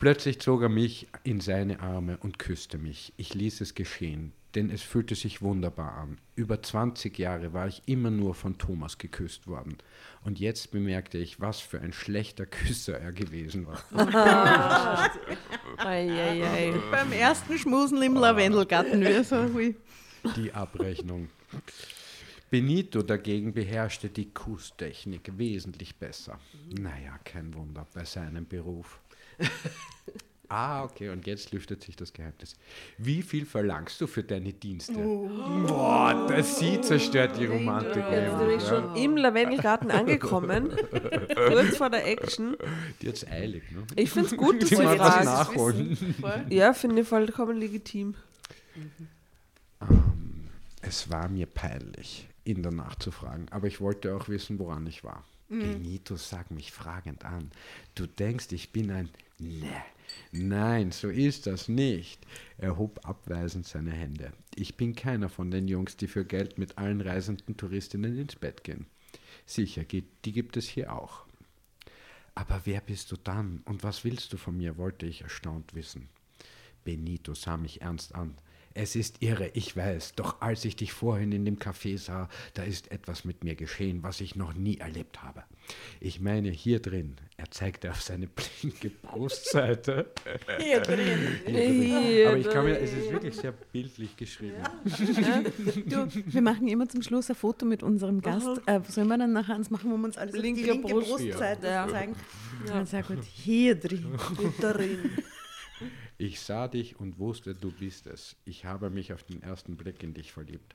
Plötzlich zog er mich in seine Arme und küsste mich. Ich ließ es geschehen. denn es fühlte sich wunderbar an. Über 20 Jahre war ich immer nur von Thomas geküsst worden. Und jetzt bemerkte ich, was für ein schlechter Küsser er gewesen war. Ei, ei, ei. Beim ersten Schmusen im Lavendelgarten. Wie so, hui. Die Abrechnung. Benito dagegen beherrschte die Kusstechnik wesentlich besser. Naja, kein Wunder bei seinem Beruf. Ah, okay, und jetzt lüftet sich das Geheimnis. Wie viel verlangst du für deine Dienste? Boah, das sie zerstört die Romantik. Jetzt bin nämlich, ich schon im Lavendelgarten angekommen, kurz vor der Action. Die hat's eilig, ne? Ich finde es gut, dass du fragst. nachholen. Ja, finde ich vollkommen legitim. Ähm, es war mir peinlich, ihn danach zu fragen, aber ich wollte auch wissen, woran ich war. Benito sah mich fragend an. Du denkst, ich bin ein... Ne, nein, so ist das nicht. Er hob abweisend seine Hände. Ich bin keiner von den Jungs, die für Geld mit allen reisenden Touristinnen ins Bett gehen. Sicher, die gibt es hier auch. Aber wer bist du dann und was willst du von mir, wollte ich erstaunt wissen. Benito sah mich ernst an. Es ist irre, ich weiß, doch als ich dich vorhin in dem Café sah, da ist etwas mit mir geschehen, was ich noch nie erlebt habe. Ich meine, hier drin, er zeigte auf seine blinke Brustseite. Hier drin. Aber ich kann mir, es ist wirklich sehr bildlich geschrieben. Du, wir machen immer zum Schluss ein Foto mit unserem Gast. Äh, sollen wir dann nachher eins machen, wo wir uns alles auf die Linke linke Brust. Brustseite Ja. zeigen? Ja. sehr gut. Hier drin. Darin. Ich sah dich und wusste, du bist es. Ich habe mich auf den ersten Blick in dich verliebt.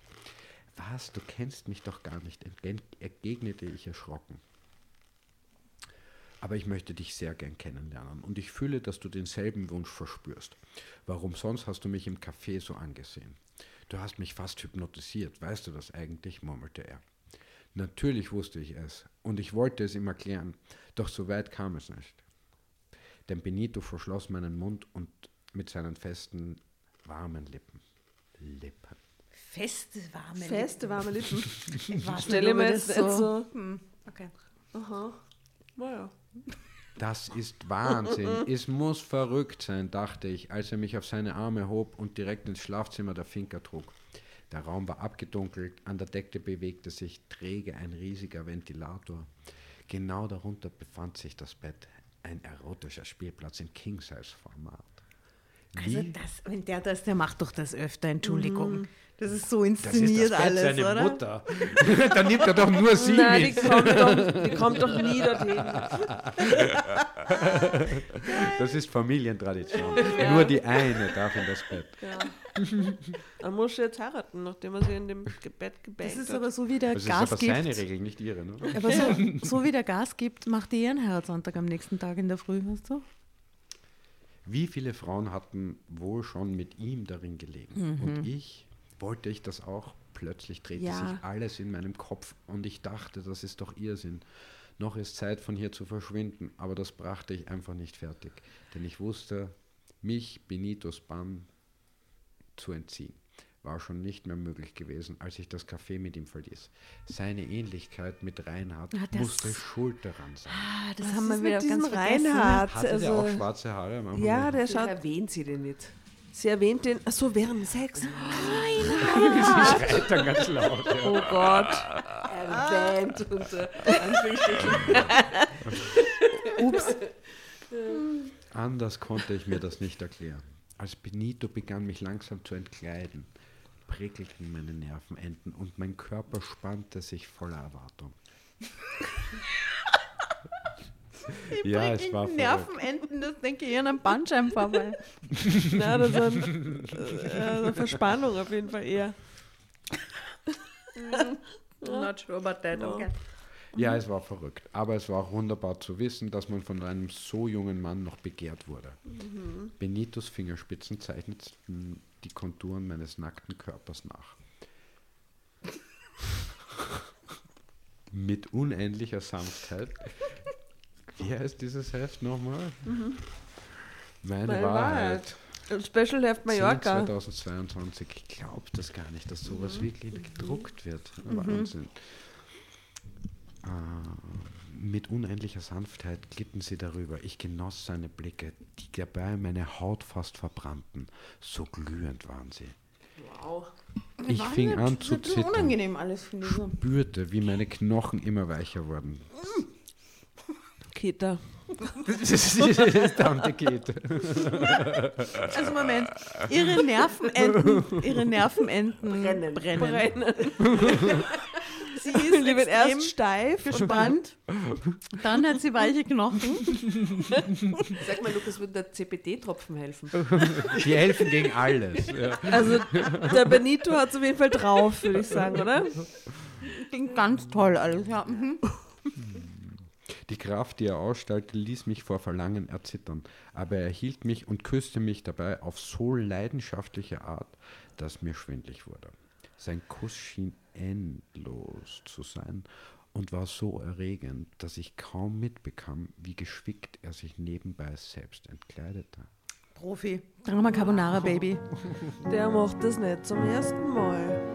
Was, du kennst mich doch gar nicht, entgegnete ich erschrocken. Aber ich möchte dich sehr gern kennenlernen und ich fühle, dass du denselben Wunsch verspürst. Warum sonst hast du mich im Café so angesehen? Du hast mich fast hypnotisiert, weißt du das eigentlich? murmelte er. Natürlich wusste ich es und ich wollte es ihm erklären, doch so weit kam es nicht. Denn Benito verschloss meinen Mund und mit seinen festen, warmen Lippen. Lippen. Feste, warme Feste, warme Lippen. Ich weiß Stelle mir jetzt das nicht so. Hm, okay. Aha. Naja. Das ist Wahnsinn. es muss verrückt sein, dachte ich, als er mich auf seine Arme hob und direkt ins Schlafzimmer der Finca trug. Der Raum war abgedunkelt, an der Decke bewegte sich träge ein riesiger Ventilator. Genau darunter befand sich das Bett, ein erotischer Spielplatz im King-Size-Format. Also das, wenn der das, der macht doch das öfter, Entschuldigung. Das ist so Das ist inszeniert das Bett alles, seine oder? Mutter. Dann nimmt er doch nur sie Nein, die mit. kommt, doch, die kommt doch nie dorthin. Das ist Familientradition. Nur die eine darf in das Bett. Ja. Dann muss sie jetzt heiraten, nachdem er sie in dem Bett Das gebänkt ist hat. aber so, wie der Das ist Gas aber seine gibt. Regel, nicht ihre. Ne? Aber so, so wie der Gas gibt, macht die ihren Heiratsantag am nächsten Tag in der Früh, weißt du? Wie viele Frauen hatten wohl schon mit ihm darin gelegen? Und ich, wollte ich das auch? Plötzlich drehte Ja. sich alles in meinem Kopf und ich dachte, das ist doch Irrsinn. Noch ist Zeit, von hier zu verschwinden, aber das brachte ich einfach nicht fertig, denn ich wusste, mich Benitos Bann zu entziehen. War schon nicht mehr möglich gewesen, als ich das Café mit ihm verließ. Seine Ähnlichkeit mit Reinhard Ah, das- musste schuld daran sein. Ah, das Was haben wir wieder ganz vergessen. Reinhard? Hatte der auch Also, schwarze Haare ja, der schaut. erwähnt sie den nicht? Sie erwähnt den. Achso, während Sex. schreit dann ganz laut. Ja. Oh Gott. Erwähnt unter. Ups. Anders konnte ich mir das nicht erklären. Als Benito begann, mich langsam zu entkleiden, prickelten meine Nervenenden und mein Körper spannte sich voller Erwartung. ja, es war. Nervenenden, das denke ich eher an einen Bandscheibenvorfall. Na, das ist ein, äh, eine Verspannung auf jeden Fall eher. Not sure about that, okay. Ja, es war verrückt. Aber es war auch wunderbar zu wissen, dass man von einem so jungen Mann noch begehrt wurde. Benitos Fingerspitzen zeichneten die Konturen meines nackten Körpers nach. Mit unendlicher Sanftheit. Wie heißt dieses Heft nochmal? Meine, Meine Wahrheit. Wahrheit. Special Heft 10 Mallorca. 2022. Ich glaube das gar nicht, dass sowas wirklich gedruckt wird. Wahnsinn. Äh, mit unendlicher Sanftheit glitten sie darüber. Ich genoss seine Blicke, die dabei meine Haut fast verbrannten. So glühend waren sie. Wow. Ich fing an zu zittern. unangenehm alles, finde ich. So. Spürte, wie meine Knochen immer weicher wurden. Kita. Das ist Tante Käthe. Also Moment, ihre Nervenenden, ihre Nervenenden Brennen. brennen. Brennen. Sie ist Die wird extrem erst steif. gespannt, dann hat sie weiche Knochen. Sag mal, Lukas, würde der CBD-Tropfen helfen? Die helfen gegen alles. Ja. Also der Benito hat es auf jeden Fall drauf, würde ich sagen, oder? Klingt ganz toll alles. Ja. Mhm. Die Kraft, die er ausstrahlte, ließ mich vor Verlangen erzittern, aber er hielt mich und küsste mich dabei auf so leidenschaftliche Art, dass mir schwindlig wurde. Sein Kuss schien endlos zu sein und war so erregend, dass ich kaum mitbekam, wie geschickt er sich nebenbei selbst entkleidete. Profi. Drama Carbonara Baby. Der macht das nicht zum ersten Mal.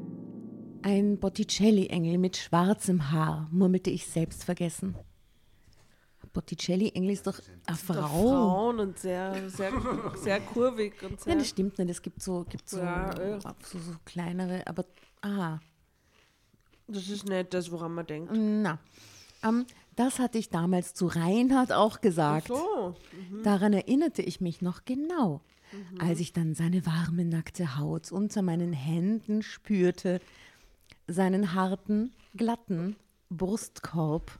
Ein Botticelli-Engel mit schwarzem Haar, murmelte ich selbst vergessen. Botticelli-Engel ist doch eine Frau. Frauen und sehr, sehr, sehr kurvig und Ja, sehr. das stimmt nicht. Es gibt so, gibt so, Ja, ja. so, so kleinere, aber ah, Das ist nicht das, woran man denkt. na. Ähm, das hatte ich damals zu Reinhard auch gesagt. So. Daran erinnerte ich mich noch genau, als ich dann seine warme, nackte Haut unter meinen Händen spürte, seinen harten, glatten Brustkorb,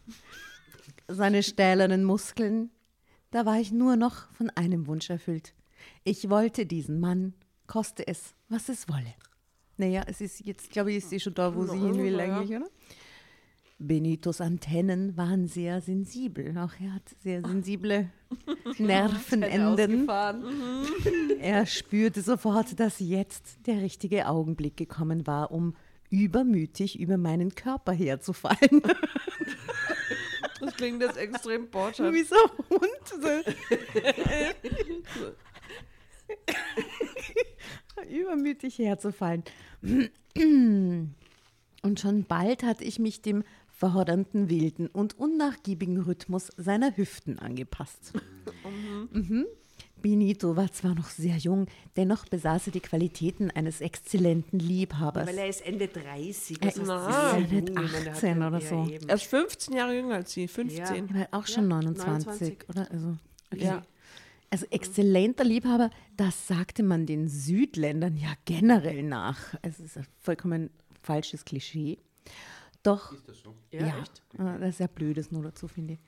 seine stählernen Muskeln. Da war ich nur noch von einem Wunsch erfüllt. Ich wollte diesen Mann, koste es, was es wolle. Naja, es ist jetzt, glaube ich, ist sie schon da, wo sie hin will Ja. eigentlich, oder? Benitos Antennen waren sehr sensibel. Auch er hat sehr sensible Nervenenden. Er spürte sofort, dass jetzt der richtige Augenblick gekommen war, um übermütig über meinen Körper herzufallen. Das klingt jetzt extrem botschaft. Wie so ein Hund. So. übermütig herzufallen. Und schon bald hatte ich mich dem fordernden, wilden und unnachgiebigen Rhythmus seiner Hüften angepasst. Mhm. Benito war zwar noch sehr jung, dennoch besaß er die Qualitäten eines exzellenten Liebhabers. Weil er ist Ende 30. Er das ist ja nicht jung. Ich meine, der hat 18 ja- oder ja, so. eben. Er ist 15 Jahre jünger als sie. 15. Er war auch schon Ja, 29, 29. oder? Also, okay. Ja. also exzellenter Liebhaber, das sagte man den Südländern ja generell nach. Es ist ein vollkommen falsches Klischee. Doch, Ist das so? Ja, ja, echt. äh, das ist ja blödes nur dazu, finde ich.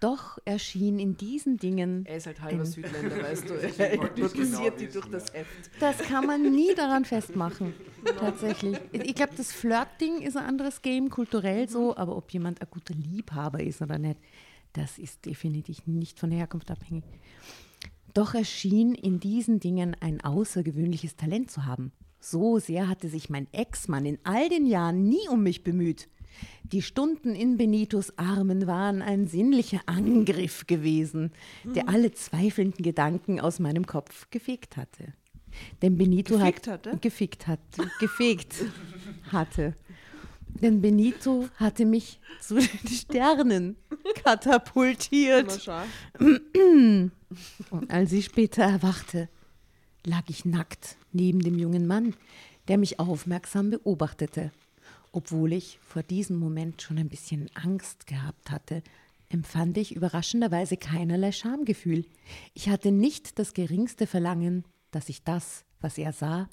Doch erschien in diesen Dingen, Er ist halt halber Ein- Südländer, weißt du. Er hypnotisiert genau die wissen, durch das Heft. das kann man nie daran festmachen, tatsächlich. Ich glaube, das Flirting ist ein anderes Game, kulturell so, aber ob jemand ein guter Liebhaber ist oder nicht, das ist definitiv nicht von der Herkunft abhängig. Doch er schien in diesen Dingen ein außergewöhnliches Talent zu haben. So sehr hatte sich mein Ex-Mann in all den Jahren nie um mich bemüht. Die Stunden in Benitos Armen waren ein sinnlicher Angriff gewesen, der alle zweifelnden Gedanken aus meinem Kopf gefegt hatte. Denn Benito Gefickt hat hatte? gefickt hat, gefegt hatte. Denn Benito hatte mich zu den Sternen katapultiert. Und als ich später erwachte, lag ich nackt neben dem jungen Mann, der mich aufmerksam beobachtete. Obwohl ich vor diesem Moment schon ein bisschen Angst gehabt hatte, empfand ich überraschenderweise keinerlei Schamgefühl. Ich hatte nicht das geringste Verlangen, dass ich das, was er sah,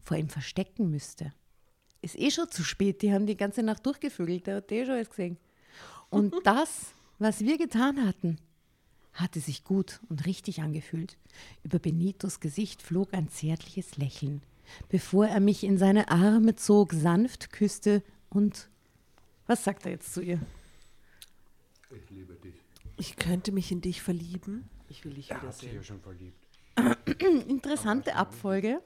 vor ihm verstecken müsste. Ist eh schon zu spät, die haben die ganze Nacht durchgevögelt, der hat eh schon alles gesehen. Und das, was wir getan hatten, hatte sich gut und richtig angefühlt. Über Benitos Gesicht flog ein zärtliches Lächeln, bevor er mich in seine Arme zog, sanft küsste und was sagt er jetzt zu ihr? Ich liebe dich. Ich könnte mich in dich verlieben. Ich will dich Er hat sich wiedersehen. ja schon verliebt. Interessante Abfolge.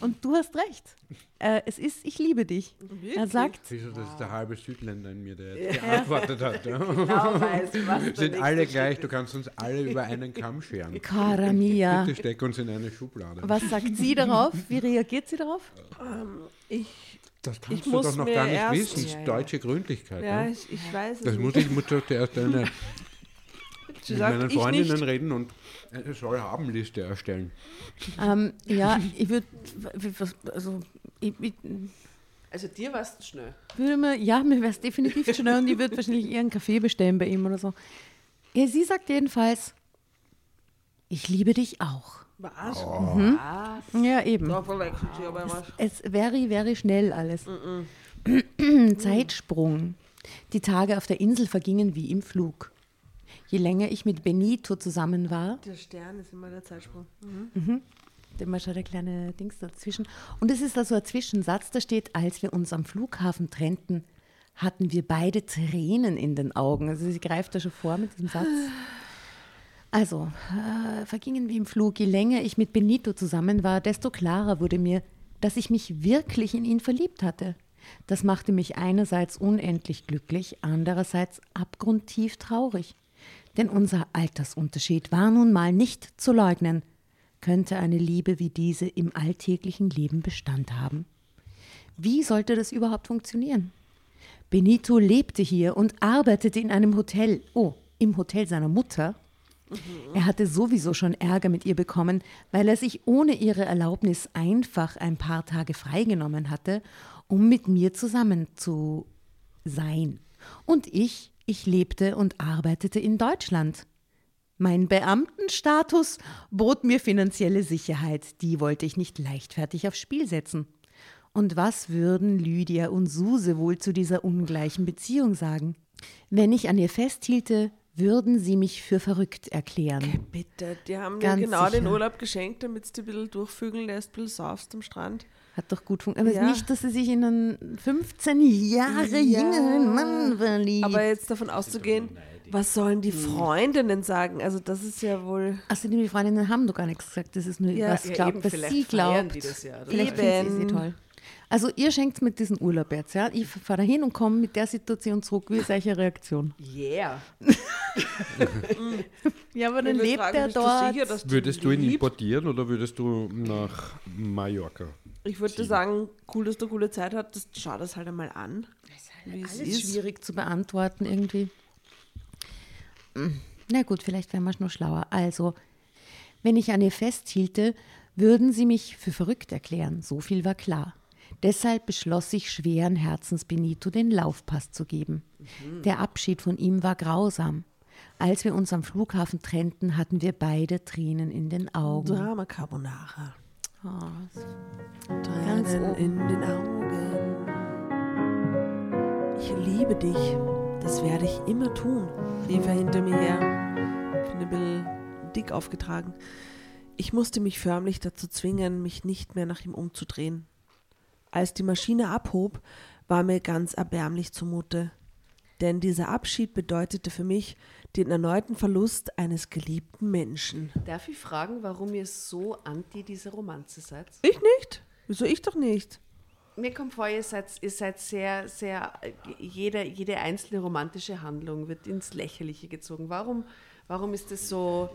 Und du hast recht. Äh, es ist, ich liebe dich. Er sagt, Wieso, das ist der halbe Südländer in mir, der jetzt geantwortet hat. Ja. Genau weiß, was Sind alle gleich, du kannst uns alle über einen Kamm scheren. Cara mia. Bitte steck uns in eine Schublade. Was sagt sie darauf? Wie reagiert sie darauf? Ich, Das kannst Ich du muss doch noch gar nicht erst- wissen. Das ist Ja, ja. deutsche Gründlichkeit. ja, ne? ich, ich weiß es Das muss nicht. ich muss doch zuerst eine, Sie mit sagt, meinen ich Freundinnen nicht. reden und eine Soll-Haben-Liste erstellen. Ähm, ja, ich würde, also, ich, ich Also dir warst du schnell. würde mir, ja, mir wäre es definitiv schnell und ich würde wahrscheinlich ihren Kaffee bestellen bei ihm oder so. Ja, sie sagt jedenfalls, ich liebe dich auch. Was? Was? Ja, eben. Aber was. Es very, very schnell alles. Zeitsprung. Die Tage auf der Insel vergingen wie im Flug. Je länger ich mit Benito zusammen war, Der Stern ist immer der Zeitsprung. immer schon der kleine Dings dazwischen. Und es ist also ein Zwischensatz, da steht, als wir uns am Flughafen trennten, hatten wir beide Tränen in den Augen. Also sie greift da schon vor mit diesem Satz. Also, äh, vergingen wie im Flug. Je länger ich mit Benito zusammen war, desto klarer wurde mir, dass ich mich wirklich in ihn verliebt hatte. Das machte mich einerseits unendlich glücklich, andererseits abgrundtief traurig. Denn unser Altersunterschied war nun mal nicht zu leugnen. Könnte eine Liebe wie diese im alltäglichen Leben Bestand haben? Wie sollte das überhaupt funktionieren? Benito lebte hier und arbeitete in einem Hotel. Oh, im Hotel seiner Mutter. Er hatte sowieso schon Ärger mit ihr bekommen, weil er sich ohne ihre Erlaubnis einfach ein paar Tage freigenommen hatte, um mit mir zusammen zu sein. Und ich, ich lebte und arbeitete in Deutschland. Mein Beamtenstatus bot mir finanzielle Sicherheit, die wollte ich nicht leichtfertig aufs Spiel setzen. Und was würden Lydia und Suse wohl zu dieser ungleichen Beziehung sagen? Wenn ich an ihr festhielte, würden sie mich für verrückt erklären. Bitte, die haben Ganz dir genau den sicher. Urlaub geschenkt, damit du ein bisschen durchfügeln lässt, ein bisschen saufst am Strand. Hat doch gut funktioniert. Aber Ja. nicht, dass sie sich in einen 15 Jahre jüngeren Mann verliebt. Aber jetzt davon auszugehen, was sollen die Freundinnen sagen? Also das ist ja wohl... Außerdem, die Freundinnen haben doch gar nichts gesagt. Das ist nur, Ja, was ja, glaubt, eben, was sie glaubt. die das ja? Vielleicht sie toll. Also ihr schenkt mit diesem Urlaub jetzt, ja? Ich fahre dahin und komme mit der Situation zurück. Wie ist eure Reaktion? Yeah. Ja, aber dann lebt er dort. sicher, dass Würdest du ihn liebst? importieren oder würdest du nach Mallorca? Ich würde sagen, cool, dass du coole Zeit hattest. Schau das halt einmal an. Wie es Alles ist. schwierig zu beantworten irgendwie. Hm, Na gut, vielleicht wären wir noch schlauer. Also, wenn ich an ihr festhielte, würden sie mich für verrückt erklären. So viel war klar. Deshalb beschloss ich schweren Herzens Benito den Laufpass zu geben. Der Abschied von ihm war grausam. Als wir uns am Flughafen trennten, hatten wir beide Tränen in den Augen. Drama Carbonara. Tränen in den Augen. Ich liebe dich. Das werde ich immer tun, rief er hinter mir her. Bisschen dick aufgetragen. Ich musste mich förmlich dazu zwingen, mich nicht mehr nach ihm umzudrehen. Als die Maschine abhob, war mir ganz erbärmlich zumute. Denn dieser Abschied bedeutete für mich den erneuten Verlust eines geliebten Menschen. Darf ich fragen, warum ihr so anti diese Romanze seid? Ich nicht? Wieso ich doch nicht? Mir kommt vor, ihr seid, ihr seid sehr, sehr, jede, jede einzelne romantische Handlung wird ins Lächerliche gezogen. Warum, warum ist das so?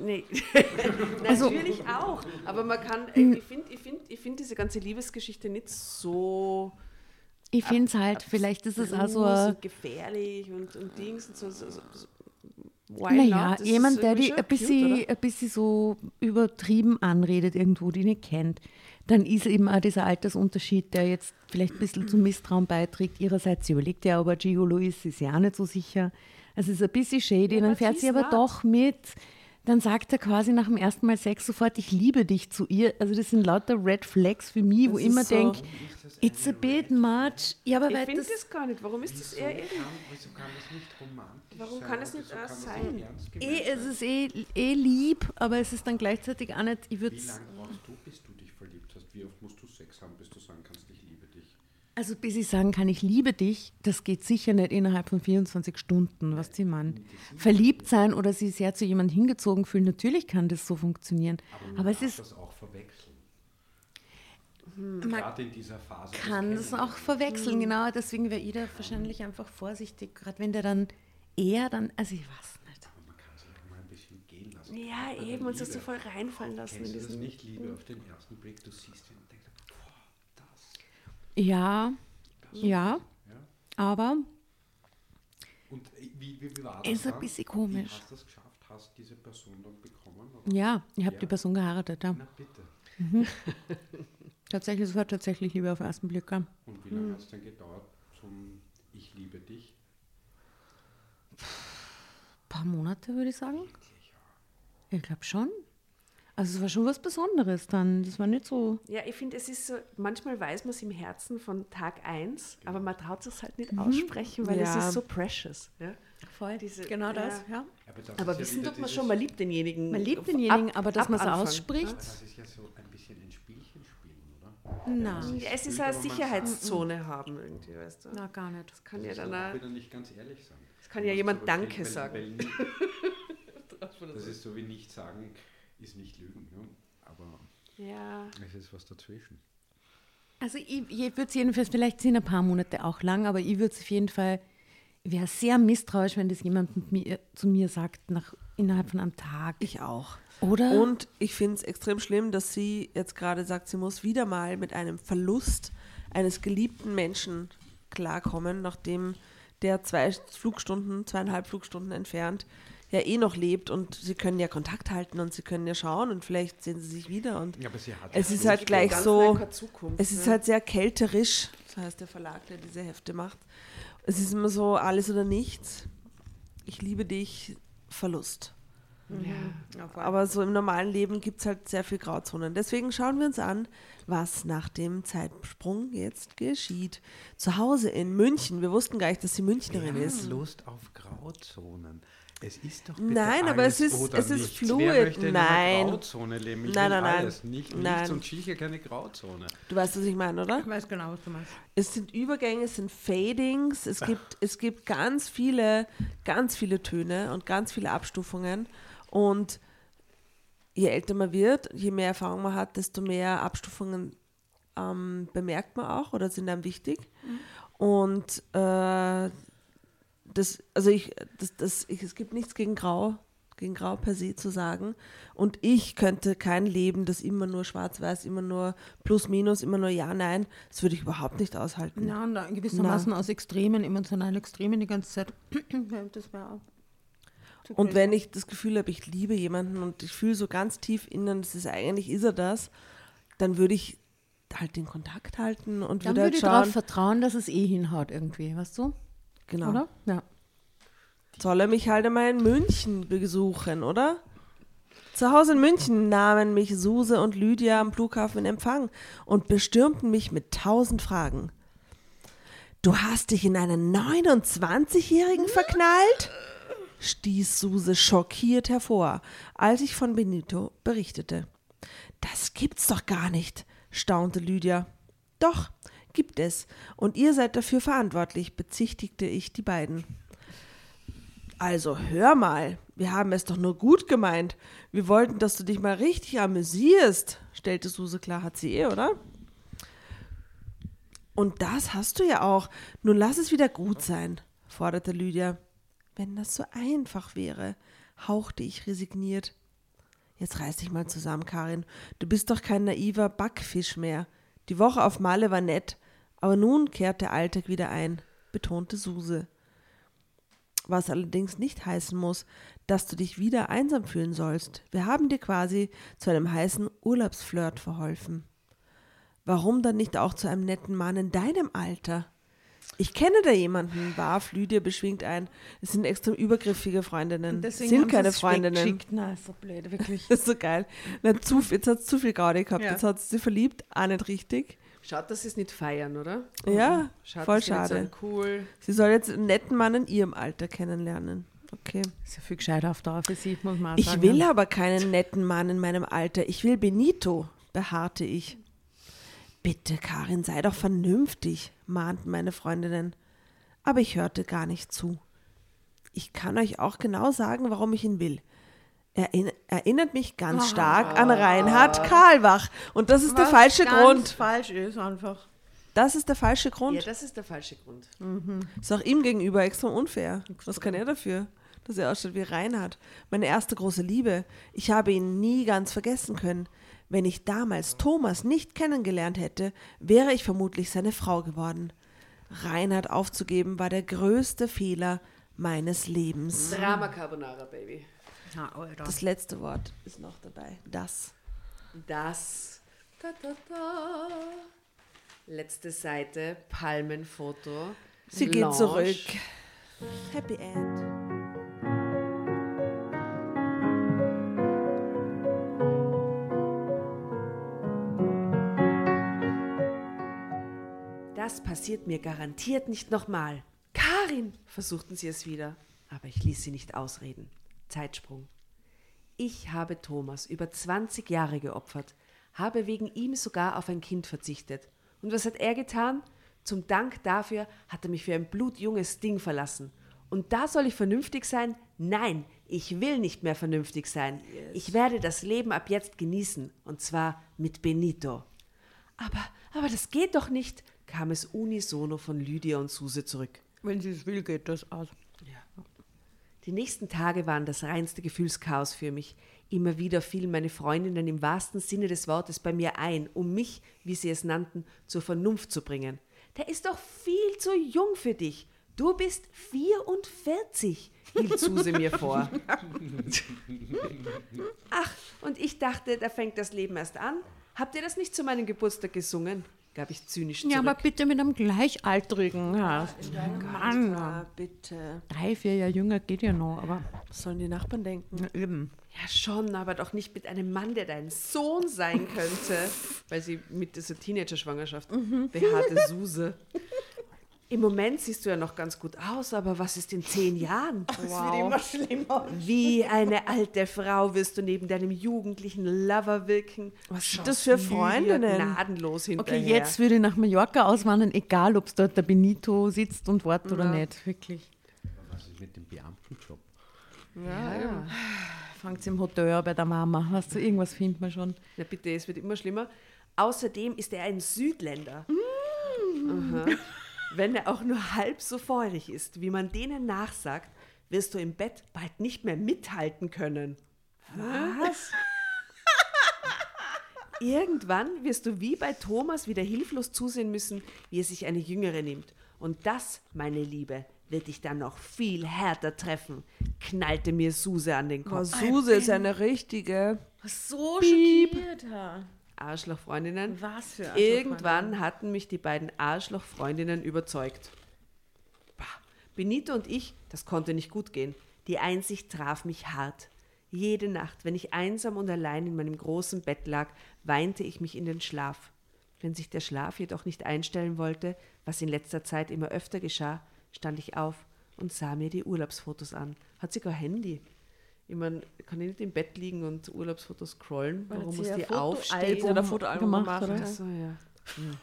Nee. Natürlich auch. Aber man kann, äh, ich finde ich find, ich find diese ganze Liebesgeschichte nicht so Ich finde es halt, vielleicht ist es auch so und gefährlich und, und Dings und so. so, so. Why Naja, not? Jemand, der die ein cute, bisschen, oder? ein bisschen so übertrieben anredet, irgendwo, die nicht kennt, dann ist eben auch dieser Altersunterschied, der jetzt vielleicht ein bisschen zum Misstrauen beiträgt. Ihrerseits, sie überlegt ja, ob er Gigolo ist, ja auch nicht so sicher. Also es ist ein bisschen shady, Ja, dann aber fährt sie aber nett. doch mit. Dann sagt er quasi nach dem ersten Mal Sex sofort, ich liebe dich zu ihr. Also das sind lauter Red Flags für mich, wo Das ich immer so- denke, it's a bit much. Ja, aber Ich finde das, das gar nicht. Warum ist das eher eben? wieso kann das nicht romantisch Warum sein? kann es nicht Wieso erst das sein? nicht gemeint eh, es sein? ist eh, eh lieb, aber es ist dann gleichzeitig auch nicht, ich würde Wie lange brauchst du, bis du dich verliebt hast? Wie oft musst du Sex haben, bis du sagen kannst, ich liebe dich? Also bis ich sagen kann, ich liebe dich, das geht sicher nicht innerhalb von 24 Stunden, was sie meinen. Verliebt sein oder sie sehr zu jemandem hingezogen fühlen, natürlich kann das so funktionieren. man Aber es ist, das auch verwechseln. man Gerade in dieser Phase. kann es auch verwechseln, genau. Deswegen wäre ich da wahrscheinlich einfach vorsichtig, gerade wenn der dann eher dann, also ich weiß nicht. Aber man kann sich auch mal ein bisschen gehen lassen. Ja, eben, und sich so voll reinfallen lassen Kennst du das nicht, Liebe auf den ersten Blick? Du siehst ihn und denkst, das. Ja, ja, Ja? aber Und äh, wie, wie, wie war das Ist ein dann? bisschen Wie komisch. hast du das geschafft? Hast diese Person dann bekommen? Oder? ja, ich habe Ja. die Person geheiratet, ja. Na bitte. Tatsächlich, es war tatsächlich Liebe auf den ersten Blick. Ja. Und wie lange hat es dann gedauert zum Ich liebe dich? paar Monate, würde ich sagen. Ich glaube schon. Also es war schon was Besonderes dann. Das war nicht so. Ja, ich finde, es ist so, manchmal weiß man es im Herzen von Tag 1, aber man traut es halt Mhm. nicht aussprechen, weil Ja. es ist so precious. Ja? Voll, Diese- genau das, ja. ja. Aber, das Aber ja wissen tut man schon, man liebt denjenigen. Man liebt ab- denjenigen, aber dass ab man es ausspricht, Aber das ist ja so ein bisschen ein Spielchen spielen, oder? Nein. Ja, es ist eine Sicherheitszone haben irgendwie, weißt du. Na, gar nicht. Das kann ja Das ist dann auch wieder nicht ganz ehrlich sein. das kann ja jemand Danke sagen. Das ist so wie nicht sagen, ist nicht lügen. Ne? Aber Ja, es ist was dazwischen. Also ich, ich würde es jedenfalls, vielleicht sind ein paar Monate auch lang, aber ich würde es auf jeden Fall, ich wäre sehr misstrauisch, wenn das jemand mit mir, zu mir sagt, nach, innerhalb von einem Tag. Ich auch. Oder? Und ich finde es extrem schlimm, dass sie jetzt gerade sagt, sie muss wieder mal mit einem Verlust eines geliebten Menschen klarkommen, nachdem der zwei Flugstunden, zweieinhalb Flugstunden entfernt ja eh noch lebt und sie können ja Kontakt halten und sie können ja schauen und vielleicht sehen sie sich wieder und Ja, aber sie hat es ja ist so halt gleich so, Zukunft, es ist ne? halt sehr kälterisch, das heißt der Verlag, der diese Hefte macht. Es ist immer so alles oder nichts. Ich liebe dich, Verlust. Aber so im normalen Leben gibt es halt sehr viel Grauzonen. Deswegen schauen wir uns an, was nach dem Zeitsprung jetzt geschieht. Zu Hause in München. Wir wussten gar nicht, dass sie Münchnerin Wir ist. Lust auf Grauzonen. Es ist doch Nein, aber alles es ist- oder es ist fluid. Wer möchte in Nein. einer Grauzone leben? Ich Nein, nein, nein. alles. Nicht Nein. nichts und sicher keine Grauzone. Du weißt, was ich meine, oder? ich weiß genau, was du meinst. Es sind Übergänge, es sind Fadings, es gibt, es gibt ganz viele, ganz viele Töne und ganz viele Abstufungen. Und je älter man wird, je mehr Erfahrung man hat, desto mehr Abstufungen ähm, bemerkt man auch oder sind einem wichtig. Und äh, das, also ich, das, das, ich, es gibt nichts gegen Grau, gegen Grau per se zu sagen. Und ich könnte kein Leben, das immer nur schwarz-weiß, immer nur plus, minus, immer nur ja, nein, das würde ich überhaupt nicht aushalten. Ja, und gewissermaßen aus Extremen, emotionalen Extremen die ganze Zeit. das wäre auch. Und wenn ich das Gefühl habe, ich liebe jemanden und ich fühle so ganz tief innen, das ist eigentlich, ist er das, dann würde ich halt den Kontakt halten und Dann würde würde halt ich darauf vertrauen, dass es eh hinhaut irgendwie, weißt du? Genau, Oder? Ja. soll er mich halt einmal in München besuchen, oder? Zu Hause in München nahmen mich Suse und Lydia am Flughafen in Empfang und bestürmten mich mit tausend Fragen. Du hast dich in einen 29-Jährigen verknallt? stieß Suse schockiert hervor, als ich von Benito berichtete. Das gibt's doch gar nicht, staunte Lydia. Doch, gibt es, und ihr seid dafür verantwortlich, bezichtigte ich die beiden. Also hör mal, wir haben es doch nur gut gemeint. Wir wollten, dass du dich mal richtig amüsierst, stellte Suse klar, hat sie eh, oder? Und das hast du ja auch. Nun lass es wieder gut sein, forderte Lydia. Wenn das so einfach wäre, hauchte ich resigniert. Jetzt reiß dich mal zusammen, Karin. Du bist doch kein naiver Backfisch mehr. Die Woche auf Malle war nett, aber nun kehrt der Alltag wieder ein, betonte Suse. Was allerdings nicht heißen muss, dass du dich wieder einsam fühlen sollst. Wir haben dir quasi zu einem heißen Urlaubsflirt verholfen. Warum dann nicht auch zu einem netten Mann in deinem Alter? Ich kenne da jemanden, warf Lydia beschwingt ein. Es sind extrem übergriffige Freundinnen. Es sind keine Freundinnen. Nein, ist so blöd, wirklich. Das ist so geil. Na, zu, jetzt hat es zu viel Gaudi gehabt. Ja. Jetzt hat sie verliebt, auch nicht richtig. Schaut, dass sie es nicht feiern, oder? Ja, voll dass sie nicht schade. cool. Sie soll jetzt einen netten Mann in ihrem Alter kennenlernen. Okay. Ist ja viel gescheiter auf Dauer für sie, muss man Ich sagen. will aber keinen netten Mann in meinem Alter. Ich will Benito, beharrte ich. Bitte, Karin, sei doch vernünftig, mahnten meine Freundinnen. Aber ich hörte gar nicht zu. Ich kann euch auch genau sagen, warum ich ihn will. Er erinn- erinnert mich ganz stark an Reinhard Karlbach. Und das ist der Was falsche ganz Grund. falsch ist einfach. Das ist der falsche Grund. Ja, das ist der falsche Grund. Ist auch ihm gegenüber extrem unfair. Was kann er dafür, dass er ausschaut wie Reinhard? Meine erste große Liebe. Ich habe ihn nie ganz vergessen können. Wenn ich damals Thomas nicht kennengelernt hätte, wäre ich vermutlich seine Frau geworden. Reinhard aufzugeben war der größte Fehler meines Lebens. Drama Carbonara, Baby. Na, Alter. Das letzte Wort ist noch dabei. Das. Das. Da, da, da. Letzte Seite, Palmenfoto. Sie geht Blanche. zurück. Happy End. Das passiert mir garantiert nicht nochmal. Karin, versuchten sie es wieder, aber ich ließ sie nicht ausreden. Zeitsprung. Ich habe Thomas über 20 Jahre geopfert, habe wegen ihm sogar auf ein Kind verzichtet. Und was hat er getan? Zum Dank dafür hat er mich für ein blutjunges Ding verlassen. Und da soll ich vernünftig sein? Nein, ich will nicht mehr vernünftig sein. Ich werde das Leben ab jetzt genießen, und zwar mit Benito. Aber, aber das geht doch nicht, kam es unisono von Lydia und Suse zurück. Wenn sie es will, geht das aus. Die nächsten Tage waren das reinste Gefühlschaos für mich. Immer wieder fielen meine Freundinnen im wahrsten Sinne des Wortes bei mir ein, um mich, wie sie es nannten, zur Vernunft zu bringen. Der ist doch viel zu jung für dich. Du bist 44, hielt Suse mir vor. Ach, und ich dachte, da fängt das Leben erst an. Habt ihr das nicht zu meinem Geburtstag gesungen? Gab ich zynisch zurück. Ja, aber bitte mit einem Gleichaltrigen. Ja. Mann, Ah, bitte. drei, vier Jahre jünger geht ja noch, aber Was sollen die Nachbarn denken? na, eben. Ja, schon, aber doch nicht mit einem Mann, der dein Sohn sein könnte. Weil sie mit dieser Teenager-Schwangerschaft behaarte Suse. Im Moment siehst du ja noch ganz gut aus, aber was ist in zehn Jahren? Wow. schlimmer. Wie eine alte Frau wirst du neben deinem jugendlichen Lover wirken. Was sind Schaust das für Freundinnen? Gnadenlos hinterher. Okay, jetzt würde ich nach Mallorca auswandern, egal ob es dort der Benito sitzt und wartet oder nicht. Wirklich. Was ist mit dem Beamtenjob? Ja. Fangt im Hotel an bei der Mama. Weißt du, irgendwas findet man schon. Na bitte, es wird immer schlimmer. Außerdem ist er ein Südländer. Aha. Wenn er auch nur halb so feurig ist, wie man denen nachsagt, wirst du im Bett bald nicht mehr mithalten können. Was? Irgendwann wirst du wie bei Thomas wieder hilflos zusehen müssen, wie er sich eine Jüngere nimmt. Und das, meine Liebe, wird dich dann noch viel härter treffen, knallte mir Suse an den Oh, Kopf. Suse ist eine richtige. So schockiert, Herr. Arschlochfreundinnen. Was für Irgendwann hatten mich die beiden Arschlochfreundinnen überzeugt. Bah, Benito und ich, das konnte nicht gut gehen. Die Einsicht traf mich hart. Jede Nacht, wenn ich einsam und allein in meinem großen Bett lag, weinte ich mich in den Schlaf. Wenn sich der Schlaf jedoch nicht einstellen wollte, was in letzter Zeit immer öfter geschah, stand ich auf und sah mir die Urlaubsfotos an. Hat sie gar Handy. Ich meine, kann ich nicht im Bett liegen und Urlaubsfotos scrollen? Weil Warum muss die Fotoalbum aufstehen? Ein Fotoalbum gemacht, gemacht. oder? Ach so, ja.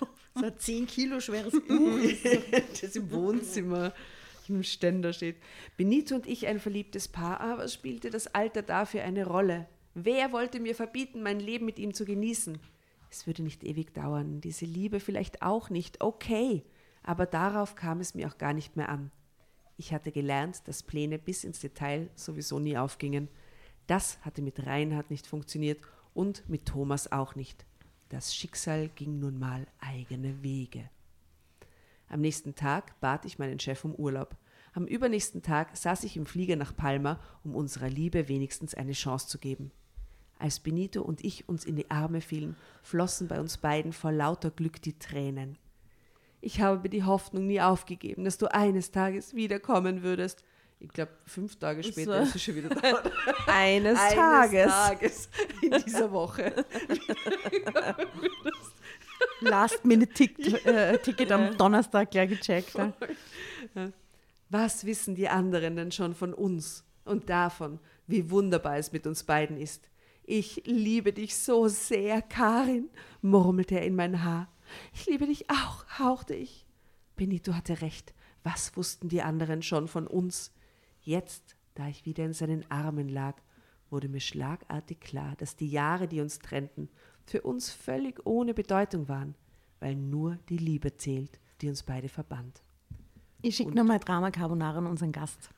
So ein 10 Kilo schweres Buch. das im Wohnzimmer im Ständer steht. Benito und ich ein verliebtes Paar, aber spielte das Alter dafür eine Rolle. Wer wollte mir verbieten, mein Leben mit ihm zu genießen? Es würde nicht ewig dauern, diese Liebe vielleicht auch nicht, okay, aber darauf kam es mir auch gar nicht mehr an. Ich hatte gelernt, dass Pläne bis ins Detail sowieso nie aufgingen. Das hatte mit Reinhard nicht funktioniert und mit Thomas auch nicht. Das Schicksal ging nun mal eigene Wege. Am nächsten Tag bat ich meinen Chef um Urlaub. Am übernächsten Tag saß ich im Flieger nach Palma, um unserer Liebe wenigstens eine Chance zu geben. Als Benito und ich uns in die Arme fielen, flossen bei uns beiden vor lauter Glück die Tränen. Ich habe die Hoffnung nie aufgegeben, dass du eines Tages wiederkommen würdest. Ich glaube, fünf Tage später So. ist sie schon wieder da. Eines, Eines Tages. Tages in dieser Woche. Last-Minute-Ticket äh, Ticket am Donnerstag gleich gecheckt. Ja. Was wissen die anderen denn schon von uns und davon, wie wunderbar es mit uns beiden ist? Ich liebe dich so sehr, Karin, murmelte er in mein Haar. Ich liebe dich auch, hauchte ich. Benito hatte recht. Was wussten die anderen schon von uns? Jetzt, da ich wieder in seinen Armen lag, wurde mir schlagartig klar, dass die Jahre, die uns trennten, für uns völlig ohne Bedeutung waren, weil nur die Liebe zählt, die uns beide verband. Ich schicke nochmal Drama Carbonara an unseren Gast.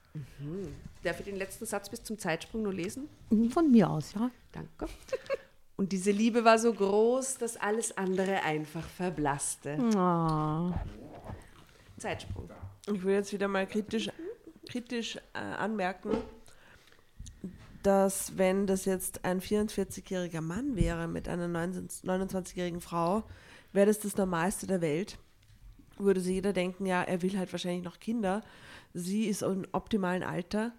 Darf ich den letzten Satz bis zum Zeitsprung nur lesen? Von mir aus, ja. Danke. Und diese Liebe war so groß, dass alles andere einfach verblasste. Oh. Zeitsprung. Ich will jetzt wieder mal kritisch, kritisch äh, anmerken, dass wenn das jetzt ein 44-jähriger Mann wäre mit einer 19 29-jährigen Frau, wäre das das Normalste der Welt. Würde sich jeder denken, ja, er will halt wahrscheinlich noch Kinder. Sie ist im optimalen Alter.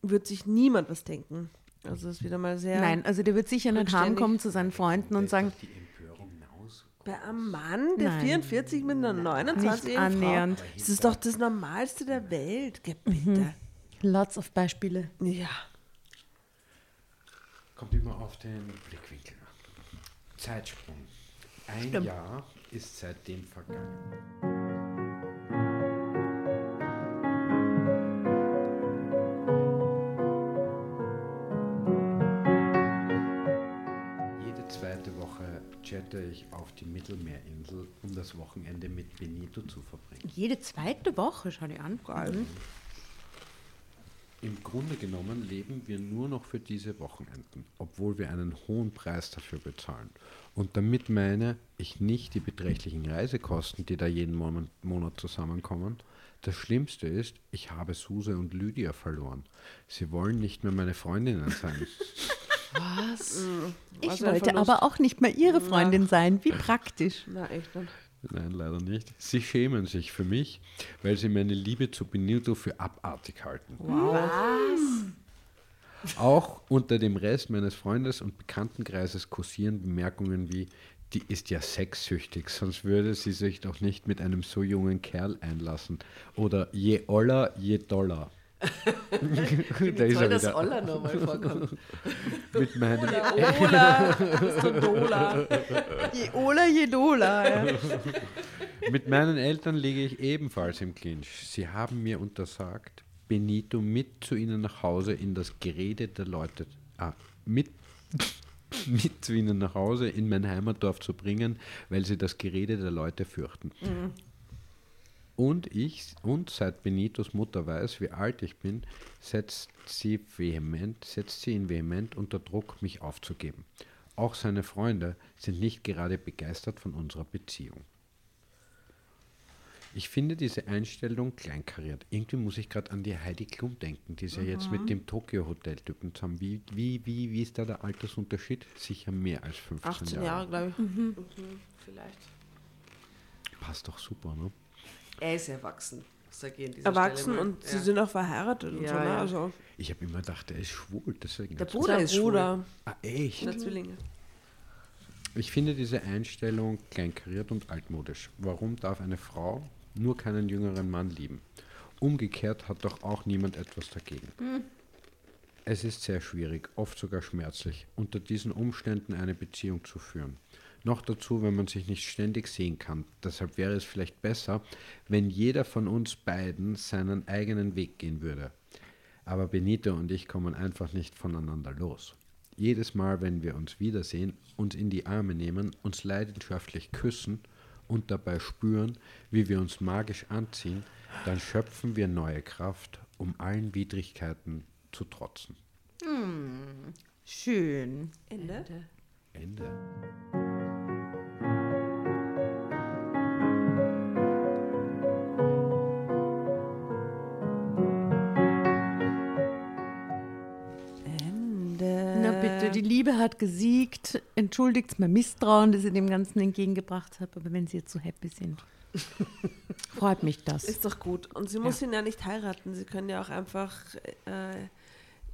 Wird sich niemand was denken. Also das ist wieder mal sehr... Nein, also der wird sicher nicht heimkommen zu seinen Freunden und sagen, Die Empörung hinaus. Bei einem Mann, der Nein. 44 mit einer 29-jährigen Frau, annähernd. das ist doch das Normalste der Welt. Geh bitte. lots of Beispiele. Ja. Kommt immer auf den Blickwinkel an. Zeitsprung. Ein Stimmt. Jahr ist seitdem vergangen. Jette ich auf die Mittelmeerinsel, um das Wochenende mit Benito zu verbringen. Jede zweite Woche, schau dir an. Mhm. Im Grunde genommen leben wir nur noch für diese Wochenenden, obwohl wir einen hohen Preis dafür bezahlen. Und damit meine ich nicht die beträchtlichen Reisekosten, die da jeden Monat, Monat zusammenkommen. Das Schlimmste ist, ich habe Suse und Lydia verloren. Sie wollen nicht mehr meine Freundinnen sein. Was? Ich Was für ein wollte aber auch nicht mehr ihre Freundin sein. Wie praktisch. Na, echt nicht. Nein, leider nicht. Sie schämen sich für mich, weil sie meine Liebe zu Benito für abartig halten. Auch unter dem Rest meines Freundes- und Bekanntenkreises kursieren Bemerkungen wie, die ist ja sexsüchtig, sonst würde sie sich doch nicht mit einem so jungen Kerl einlassen. Oder je oller, je doller. da ist Toll, er dass. Olla nochmal vorkommt. Mit meinen, Ola, bist du Dola. Je Ola, je Dola. Ja. mit meinen Eltern liege ich ebenfalls im Clinch. Sie haben mir untersagt, Benito mit zu ihnen nach Hause in das Gerede der Leute, ah, mit, mit zu ihnen nach Hause in mein Heimatdorf zu bringen, weil sie das Gerede der Leute fürchten. Und ich, und seit Benitos Mutter weiß, wie alt ich bin, setzt sie vehement, setzt sie ihn vehement unter Druck, mich aufzugeben. Auch seine Freunde sind nicht gerade begeistert von unserer Beziehung. Ich finde diese Einstellung kleinkariert. Irgendwie muss ich gerade an die Heidi Klum denken, die ist ja jetzt mit dem Tokyo-Hotel-Typen zusammen. Wie, wie, wie, wie ist da der Altersunterschied? Sicher mehr als 15 18 Jahre. Jahre, glaube ich. Vielleicht. Passt doch super, ne? Er ist erwachsen, sag ich an dieser Erwachsen Stelle mal. und sie ja. sind auch verheiratet und Ja, so. Ne? ja. Also, Ich habe immer gedacht, er ist schwul, deswegen. Der hat's- Bruder ist schwul. Bruder, Ah, echt? der Zwillinge. Ich finde diese Einstellung kleinkariert und altmodisch. Warum darf eine Frau nur keinen jüngeren Mann lieben? Umgekehrt hat doch auch niemand etwas dagegen. Es ist sehr schwierig, oft sogar schmerzlich, unter diesen Umständen eine Beziehung zu führen. Noch dazu, wenn man sich nicht ständig sehen kann. Deshalb wäre es vielleicht besser, wenn jeder von uns beiden seinen eigenen Weg gehen würde. Aber Benito und ich kommen einfach nicht voneinander los. Jedes Mal, wenn wir uns wiedersehen, uns in die Arme nehmen, uns leidenschaftlich küssen und dabei spüren, wie wir uns magisch anziehen, dann schöpfen wir neue Kraft, um allen Widrigkeiten zu trotzen. Schön. Ende. Ende. Ende. Bitte, die Liebe hat gesiegt. Entschuldigt mein Misstrauen, das ich dem Ganzen entgegengebracht habe. Aber wenn Sie jetzt so happy sind, freut mich das. Ist doch gut. Und sie muss ihn ja nicht heiraten. Sie können ja auch einfach äh,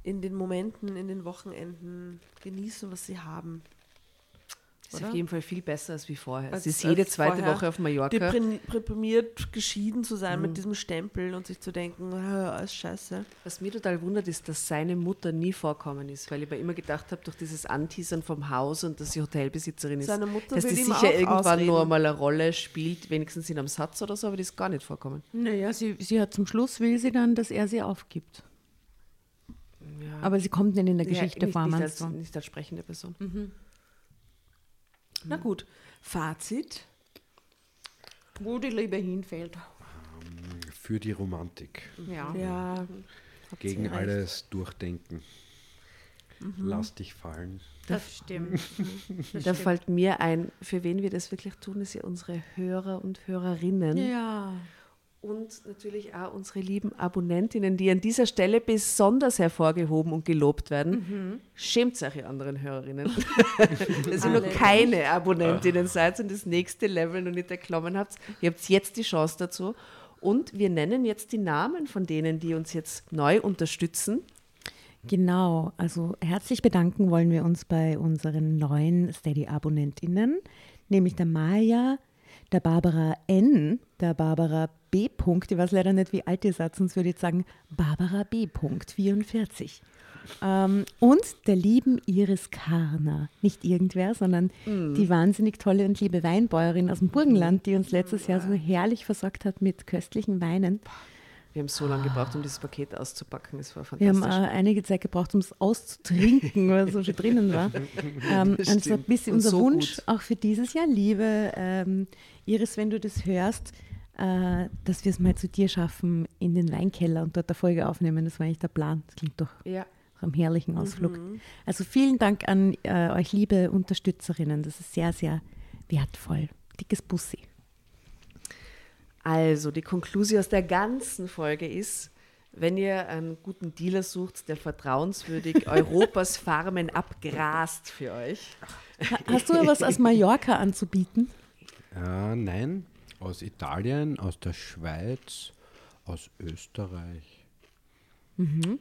in den Momenten, in den Wochenenden genießen, was sie haben. Ist Oder? auf jeden Fall viel besser als wie vorher. Als- Sie ist jede zweite Woche auf Mallorca. Deprim- Deprimiert geschieden zu sein Mhm. mit diesem Stempel und sich zu denken, ah, alles scheiße. Was mir total wundert, ist, dass seine Mutter nie vorkommen ist, weil ich mir immer gedacht habe, durch dieses Anteasern vom Haus und dass sie Hotelbesitzerin ist, Seine Mutter dass die ihm sicher auch irgendwann ausreden. nur mal eine Rolle spielt, wenigstens in einem Satz oder so, aber die ist gar nicht vorkommen. Naja, sie, sie hat zum Schluss will sie dann, dass er sie aufgibt. Ja. Aber sie kommt nicht in der Ja, Geschichte nicht, vor, nicht, meinst als, nicht als sprechende Person. Na gut, Fazit. Wo die Liebe hinfällt. Für die Romantik. Ja. Ja, habt Gegen alles durchdenken. Lass dich fallen. Das stimmt. Da fällt mir ein, für wen wir das wirklich tun, ist ja unsere Hörer und Hörerinnen. Ja. Und natürlich auch unsere lieben Abonnentinnen, die an dieser Stelle besonders hervorgehoben und gelobt werden. Schämt euch, ihr anderen Hörerinnen, dass ihr noch keine Abonnentinnen seid und das nächste Level noch nicht erklommen habt. Ihr habt jetzt die Chance dazu. Und wir nennen jetzt die Namen von denen, die uns jetzt neu unterstützen. Genau, also herzlich bedanken wollen wir uns bei unseren neuen Steady-AbonnentInnen, nämlich der Maya, der Barbara N., der Barbara B. Punkt, ich weiß leider nicht, wie alt ihr seid, sonst würde ich jetzt sagen Barbara B. Punkt, 44. Ähm, und der lieben Iris Karner. Nicht irgendwer, sondern die wahnsinnig tolle und liebe Weinbäuerin aus dem Burgenland, die uns letztes Jahr so herrlich versorgt hat mit köstlichen Weinen. Wir haben so lange gebraucht, um dieses Paket auszupacken. Es war Wir haben fantastisch. äh, einige Zeit gebraucht, um es auszutrinken, weil so viel drinnen war. Ähm, und Das so ein bisschen Und unser so Wunsch gut. auch für dieses Jahr, liebe ähm, Iris, wenn du das hörst, dass wir es mal zu dir schaffen in den Weinkeller und dort eine Folge aufnehmen. Das war eigentlich der Plan. Das klingt doch ja. nach einem herrlichen Ausflug. Also vielen Dank an äh, euch, liebe Unterstützerinnen. Das ist sehr, sehr wertvoll. Dickes Bussi. Also, die Konklusion aus der ganzen Folge ist, wenn ihr einen guten Dealer sucht, der vertrauenswürdig Europas Farmen abgrast für euch. Ha- Hast du ja was aus Mallorca anzubieten? Äh, nein, aus Italien, aus der Schweiz, aus Österreich.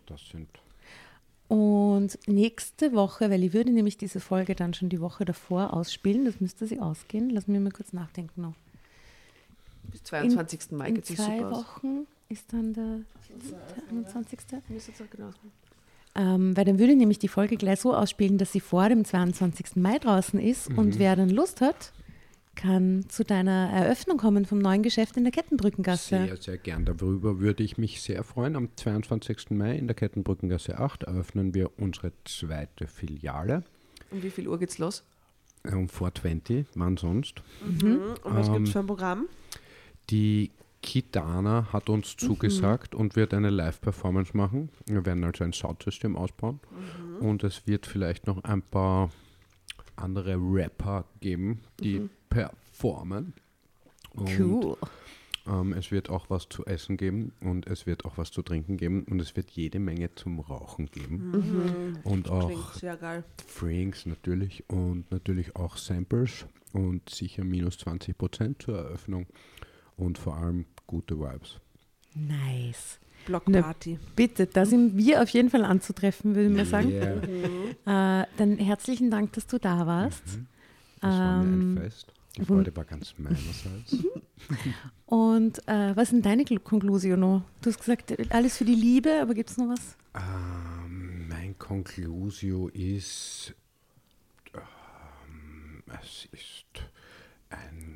Das sind Und nächste Woche, weil ich würde nämlich diese Folge dann schon die Woche davor ausspielen, das müsste sie ausgehen. Lass mich mal kurz nachdenken noch. Bis 22. Mai In geht es zwei super aus. Wochen ist dann der 21. Müsste jetzt auch genau sein. Ähm, weil dann würde ich nämlich die Folge gleich so ausspielen, dass sie vor dem 22. Mai draußen ist Mhm. und wer dann Lust hat, kann zu deiner Eröffnung kommen vom neuen Geschäft in der Kettenbrückengasse. sehr, sehr gern. Darüber würde ich mich sehr freuen. Am 22. Mai in der Kettenbrückengasse 8 eröffnen wir unsere zweite Filiale. Um wie viel Uhr geht's los? Um 420, wann sonst? Mhm. Und was Ähm, gibt es für ein Programm? Die Kitana hat uns zugesagt und wird eine Live-Performance machen. Wir werden also ein Soundsystem ausbauen. Und es wird vielleicht noch ein paar andere Rapper geben, die performen. Und Cool. ähm, es wird auch was zu essen geben und es wird auch was zu trinken geben und es wird jede Menge zum Rauchen geben. Und auch Klingt sehr geil. Drinks natürlich und natürlich auch Samples und sicher minus 20% zur Eröffnung und vor allem gute Vibes. Nice. Blockparty. Bitte, da sind wir auf jeden Fall anzutreffen, würde ich mal sagen. Yeah. Äh, dann herzlichen Dank, dass du da warst. Das war mir Ähm, ein Fest. Die Freude war ganz meinerseits. Und äh, was sind deine Gl- Konklusion noch? Du hast gesagt, alles für die Liebe, aber gibt es noch was? ähm, mein Conclusio ist, ähm, es ist ein,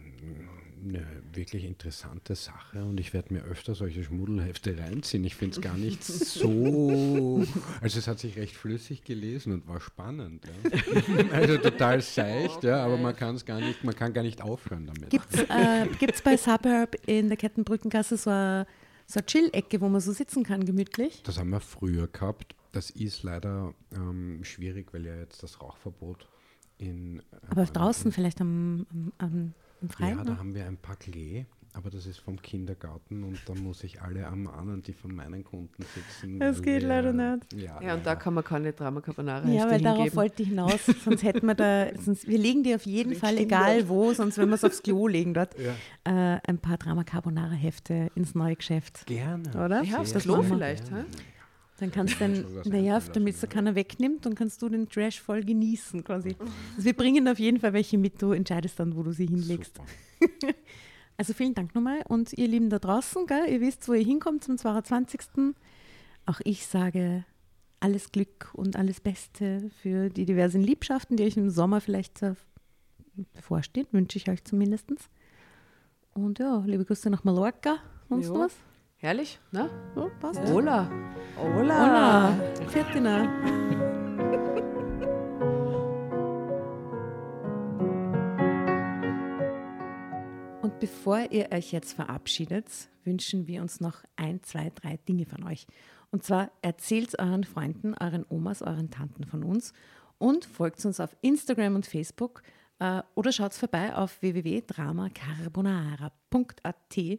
eine wirklich interessante Sache und ich werde mir öfter solche Schmuddelhefte reinziehen. Ich finde es gar nicht so, also es hat sich recht flüssig gelesen und war spannend. Ja. Also total seicht, ja, aber man kann es gar nicht, man kann gar nicht aufhören damit. Gibt es äh, gibt's bei Suburb in der Kettenbrückengasse so eine so eine Chill-Ecke, wo man so sitzen kann, gemütlich? Das haben wir früher gehabt. Das ist leider ähm, schwierig, weil ja jetzt das Rauchverbot in. Aber äh, draußen vielleicht am, am, am, im Freien? Ja, da haben wir ein paar Klee aber das ist vom Kindergarten und da muss ich alle ermahnen, die von meinen Kunden sitzen. Das geht wir- leider nicht. Ja, Ja, und da kann man keine Drama Carbonara Ja, weil darauf hingeben. wollte ich hinaus, sonst hätten wir da, sonst, wir legen die auf jeden Fall, egal wo, sonst wenn wir es aufs Klo legen dort, Ja. äh, ein paar Drama Carbonara Hefte ins neue Geschäft. Gerne. Oder? Ja, aufs Klo vielleicht. gerne. Dann kannst du Ja, dann, naja, damit es keiner wegnimmt, dann kannst du den Trash voll genießen quasi. Also wir bringen auf jeden Fall welche mit, du entscheidest dann, wo du sie hinlegst. Also vielen Dank nochmal und ihr Lieben da draußen, gell, ihr wisst, wo ihr hinkommt zum 22. Auch ich sage alles Glück und alles Beste für die diversen Liebschaften, die euch im Sommer vielleicht bevorstehen, wünsche ich euch zumindest. Und ja, liebe Grüße nach Mallorca. Sonst Jo. was? Herrlich, ne? Ja, passt. Hola. Hola. Viertina. Und bevor ihr euch jetzt verabschiedet, wünschen wir uns noch ein, zwei, drei Dinge von euch. Und zwar erzählt euren Freunden, euren Omas, euren Tanten von uns und folgt uns auf Instagram und Facebook äh, oder schaut vorbei auf www.dramacarbonara.at,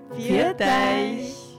Viert euch!